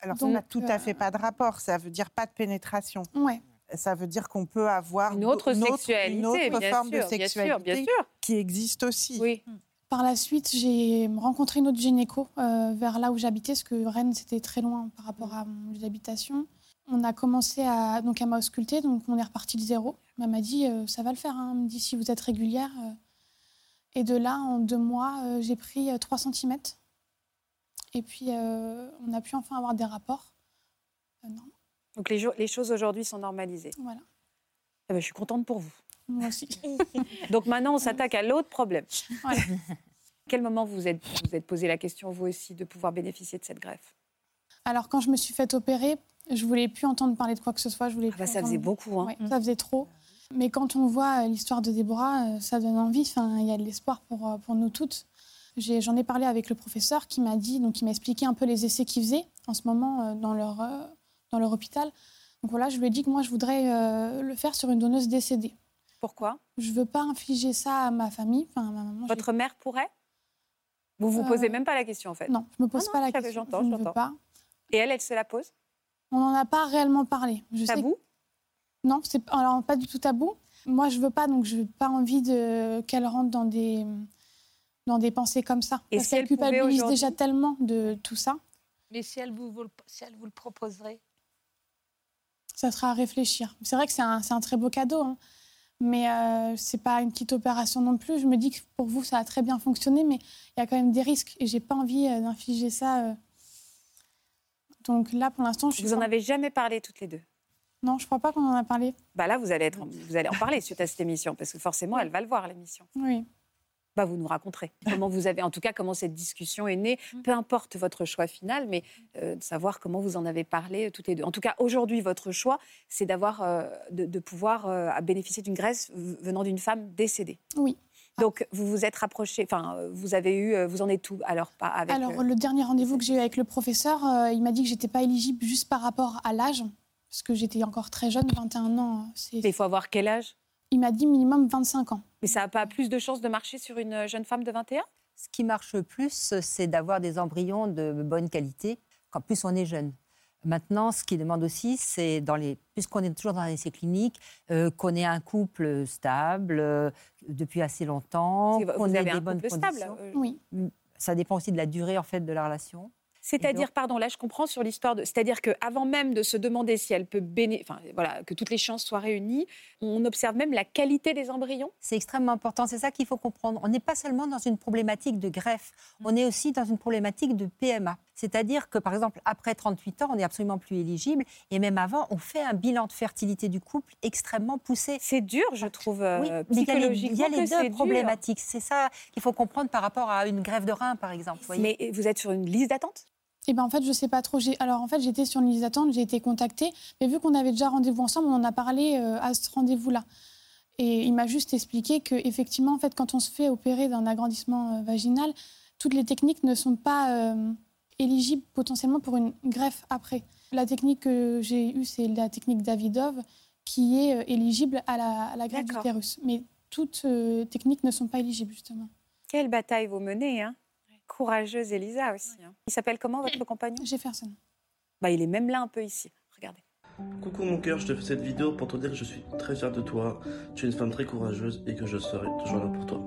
Alors, ça Donc, n'a tout à euh, fait pas de rapport. Ça veut dire pas de pénétration. Ouais. Ça veut dire qu'on peut avoir Une autre une sexualité, une autre bien forme sûr, de bien sûr, sexualité bien sûr. qui existe aussi. Oui. Par la suite, j'ai rencontré une autre gynéco euh, vers là où j'habitais, parce que Rennes, c'était très loin par rapport à mon lieu d'habitation. On a commencé à, donc, à m'ausculter, donc on est reparti de zéro. Elle m'a dit, euh, ça va le faire, hein. elle me dit, si vous êtes régulière. euh. Et de là, en deux mois, euh, j'ai pris euh, 3 cm. Et puis, euh, on a pu enfin avoir des rapports. Euh, non, Donc les, choses aujourd'hui sont normalisées. voilà, Eh ben, je suis contente pour vous. moi aussi. Donc maintenant, on s'attaque à l'autre problème. Voilà. Quel moment vous vous êtes, vous êtes posé la question, vous aussi, de pouvoir bénéficier de cette greffe? Alors, quand je me suis fait opérer, je voulais plus entendre parler de quoi que ce soit. Je voulais ah bah, Ça faisait beaucoup. Hein. Ouais, ça faisait trop. Mais quand on voit euh, l'histoire de Déborah, euh, ça donne envie. Enfin, il y a de l'espoir pour, euh, pour nous toutes. J'en ai, parlé avec le professeur qui m'a dit, donc il m'a expliqué un peu les essais qu'ils faisaient en ce moment dans leur, dans leur hôpital. Donc voilà, je lui ai dit que moi, je voudrais euh, le faire sur une donneuse décédée. Pourquoi? Je veux pas infliger ça à ma famille, enfin à ma maman. Votre mère pourrait? Vous vous Euh, posez même pas la question, en fait. Non, je me pose Ah non, pas la question. j'entends, je ne veux j'entends. pas. Et elle, elle se la pose? On n'en a pas réellement parlé. Je sais Tabou? Non, c'est alors pas du tout tabou. Moi, je veux pas, donc je n'ai pas envie de qu'elle rentre dans des dans des pensées comme ça. Et parce si qu'elle culpabilise déjà tellement de tout ça. Mais si elle vous, vous le- si elle vous le proposerait? Ça sera à réfléchir. C'est vrai que c'est un, un très beau cadeau, hein. mais euh, c'est pas une petite opération non plus. Je me dis que pour vous, ça a très bien fonctionné, mais il y a quand même des risques et j'ai pas envie euh, d'infliger ça. euh. Donc là, pour l'instant, je suis Vous en pas- avez jamais parlé toutes les deux? Non, je crois pas qu'on en a parlé. Bah là, vous allez, être, vous allez en parler suite à cette émission, parce que forcément, elle va le voir, l'émission. Oui. Bah, vous nous raconterez comment vous avez, en tout cas, comment cette discussion est née. Peu importe votre choix final, mais euh, de savoir comment vous en avez parlé euh, toutes les deux. En tout cas, aujourd'hui, votre choix, c'est d'avoir, euh, de, de pouvoir euh, bénéficier d'une graisse venant d'une femme décédée. Oui. Donc, vous vous êtes rapproché, enfin, vous avez eu, vous en êtes où alors pas avec Alors, le dernier rendez-vous que j'ai eu avec le professeur, il m'a dit que j'étais pas éligible juste par rapport à l'âge, parce que j'étais encore très jeune, 21 ans. Il faut avoir quel âge? Il m'a dit minimum 25 ans. Mais ça n'a pas plus de chances de marcher sur une jeune femme de 21 Ce qui marche le plus, c'est d'avoir des embryons de bonne qualité, quand plus on est jeune. Maintenant, ce qui demande aussi, c'est, dans les, puisqu'on est toujours dans un essai clinique, euh, qu'on ait un couple stable euh, depuis assez longtemps, Vous qu'on ait avez des un bonnes stable conditions. euh, Oui. Ça dépend aussi de la durée en fait de la relation. C'est-à-dire, pardon, là je comprends sur l'histoire de. C'est-à-dire qu'avant même de se demander si elle peut bénéficier. Enfin, voilà, que toutes les chances soient réunies, on observe même la qualité des embryons. C'est extrêmement important. C'est ça qu'il faut comprendre. On n'est pas seulement dans une problématique de greffe, on est aussi dans une problématique de PMA. C'est-à-dire que, par exemple, après 38 ans, on n'est absolument plus éligible. Et même avant, on fait un bilan de fertilité du couple extrêmement poussé. C'est dur, je trouve, euh, Oui, mais il y a les- y a psychologiquement. deux problématiques. C'est ça qu'il faut comprendre par rapport à une grève de rein, par exemple. voyez. Mais vous êtes sur une liste d'attente? Eh ben en fait, je sais pas trop. Alors en fait, j'étais sur une liste d'attente, j'ai été contactée, mais vu qu'on avait déjà rendez-vous ensemble, on en a parlé euh, à ce rendez-vous-là. Et il m'a juste expliqué que effectivement, en fait, quand on se fait opérer d'un agrandissement euh, vaginal, toutes les techniques ne sont pas euh, éligibles potentiellement pour une greffe après. La technique que j'ai eue, c'est la technique Davidov, qui est éligible à la, à la greffe d'utérus. Mais toutes techniques ne sont pas éligibles justement. Quelle bataille vous menez, hein Courageuse Elisa aussi. hein. Il s'appelle comment votre compagnon? Jefferson. bah, Il est même là un peu ici. Regardez. Coucou mon cœur, je te fais cette vidéo pour te dire que je suis très fier de toi. Tu es une femme très courageuse et que je serai toujours là pour toi.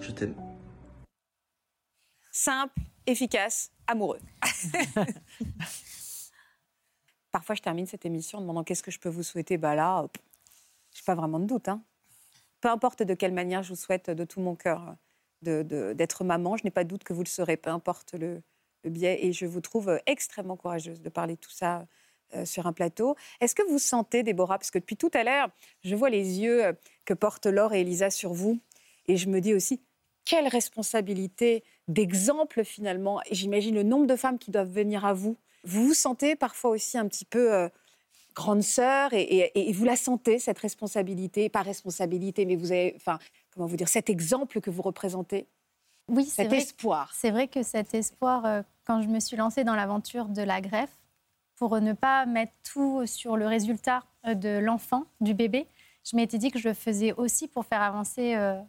Je t'aime. Simple, efficace, amoureux. Parfois, je termine cette émission en demandant qu'est-ce que je peux vous souhaiter. Bah là, je n'ai pas vraiment de doute. hein. Peu importe de quelle manière je vous souhaite de tout mon cœur d'être maman, je n'ai pas de doute que vous le serez, peu importe le, le biais. Et je vous trouve extrêmement courageuse de parler tout ça euh, sur un plateau. Est-ce que vous sentez, Déborah, parce que depuis tout à l'heure, je vois les yeux euh, que portent Laure et Elisa sur vous, et je me dis aussi, quelle responsabilité d'exemple finalement. Et j'imagine le nombre de femmes qui doivent venir à vous. Vous vous sentez parfois aussi un petit peu euh, grande sœur et, vous la sentez, cette responsabilité, pas responsabilité, mais vous avez, comment vous dire, cet exemple que vous représentez, Oui, cet vrai. espoir. C'est vrai que cet espoir, euh, quand je me suis lancée dans l'aventure de la greffe, pour ne pas mettre tout sur le résultat euh, de l'enfant, du bébé, je m'étais dit que je le faisais aussi pour faire avancer euh,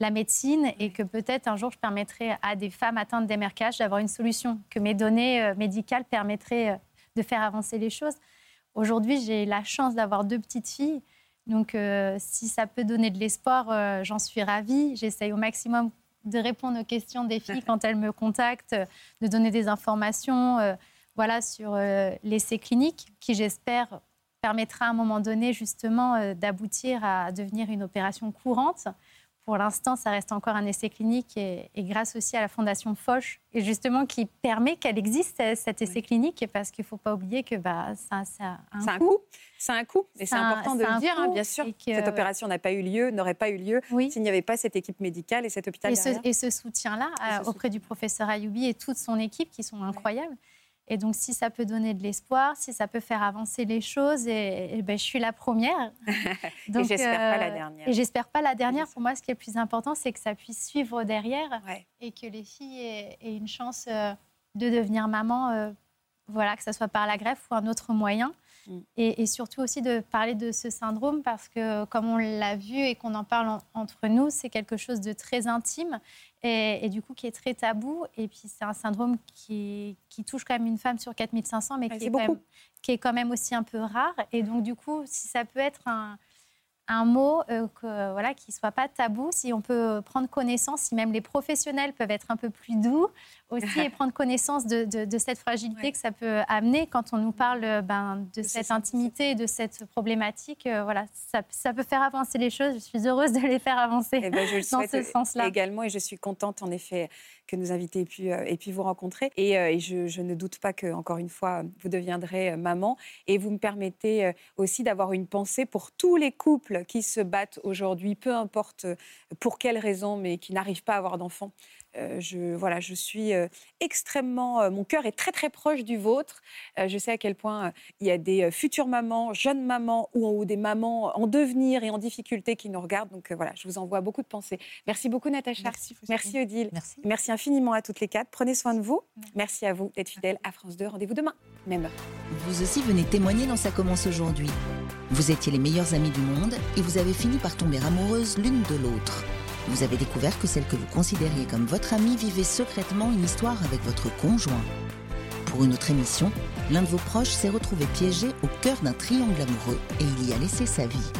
la médecine et que peut-être un jour je permettrais à des femmes atteintes d'MRKH d'avoir une solution, que mes données euh, médicales permettraient euh, de faire avancer les choses. Aujourd'hui, j'ai la chance d'avoir deux petites filles. Donc, euh, si ça peut donner de l'espoir, euh, j'en suis ravie. J'essaye au maximum de répondre aux questions des filles quand elles me contactent, euh, de donner des informations euh, voilà, sur l'essai clinique qui, j'espère, permettra à un moment donné justement d'aboutir à devenir une opération courante. Pour l'instant, ça reste encore un essai clinique et, et grâce aussi à la Fondation Foch, et justement qui permet qu'elle existe, euh, cet essai clinique, parce qu'il ne faut pas oublier que bah, ça, ça a un C'est un coût. C'est un coup. Et c'est un- important de le un dire, hein, bien sûr. que- Cette opération n'a pas eu lieu, n'aurait pas eu lieu s'il n'y avait pas cette équipe médicale et cet hôpital Et ce, derrière. ce soutien-là euh, auprès du professeur Ayoubi et toute son équipe qui sont incroyables. Et donc, si ça peut donner de l'espoir, si ça peut faire avancer les choses, et, et ben, je suis la première. Et j'espère pas la dernière. Et j'espère pas la dernière. Pour moi, ce qui est le plus important, c'est que ça puisse suivre derrière Ouais. et que les filles aient, aient une chance euh, de devenir maman, euh, voilà, que ce soit par la greffe ou un autre moyen. Mm. Et, et surtout aussi de parler de ce syndrome parce que, comme on l'a vu et qu'on en parle en- entre nous, c'est quelque chose de très intime et, et du coup qui est très tabou. Et puis c'est un syndrome qui, qui touche quand même une femme sur 4500, mais est, même, qui est quand même aussi un peu rare. Et donc du coup, si ça peut être un, un mot euh, que, voilà, qui ne soit pas tabou, si on peut prendre connaissance, si même les professionnels peuvent être un peu plus doux aussi et prendre connaissance de, de, cette fragilité que ça peut amener quand on nous parle euh, ben, de, cette intimité, de cette problématique. Euh, voilà, ça, ça, peut faire avancer les choses. Je suis heureuse de les faire avancer et eh ben, je le dans ce sens-là. Également, et je suis contente en effet que aient pu, et puis vous rencontrer. Et, et je, je, ne doute pas que, encore une fois, vous deviendrez maman. Et vous me permettez aussi d'avoir une pensée pour tous les couples qui se battent aujourd'hui, peu importe euh, pour quelles raisons, mais qui n'arrivent pas à avoir d'enfants. Euh, je, voilà, je suis euh, extrêmement. mon cœur est très très proche du vôtre. je sais à quel point il y a des futures mamans, jeunes mamans ou, des mamans en devenir et en difficulté qui nous regardent. Donc voilà, je vous envoie beaucoup de pensées. Merci beaucoup Natacha. Merci, Merci Odile. Merci. Merci infiniment à toutes les quatre. Prenez soin de vous. Merci, à vous d'être fidèles à France 2. Rendez-vous demain, même Vous aussi venez témoigner dans Ça commence aujourd'hui. Vous étiez les meilleurs amis du monde et vous avez fini par tomber amoureuses l'une de l'autre. Vous avez découvert que celle que vous considériez comme votre amie vivait secrètement une histoire avec votre conjoint. Pour une autre émission, l'un de vos proches s'est retrouvé piégé au cœur d'un triangle amoureux et il y a laissé sa vie.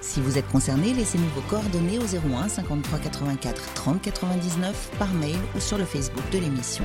Si vous êtes concerné, laissez-nous vos coordonnées au 01 53 84 30 99 par mail ou sur le Facebook de l'émission.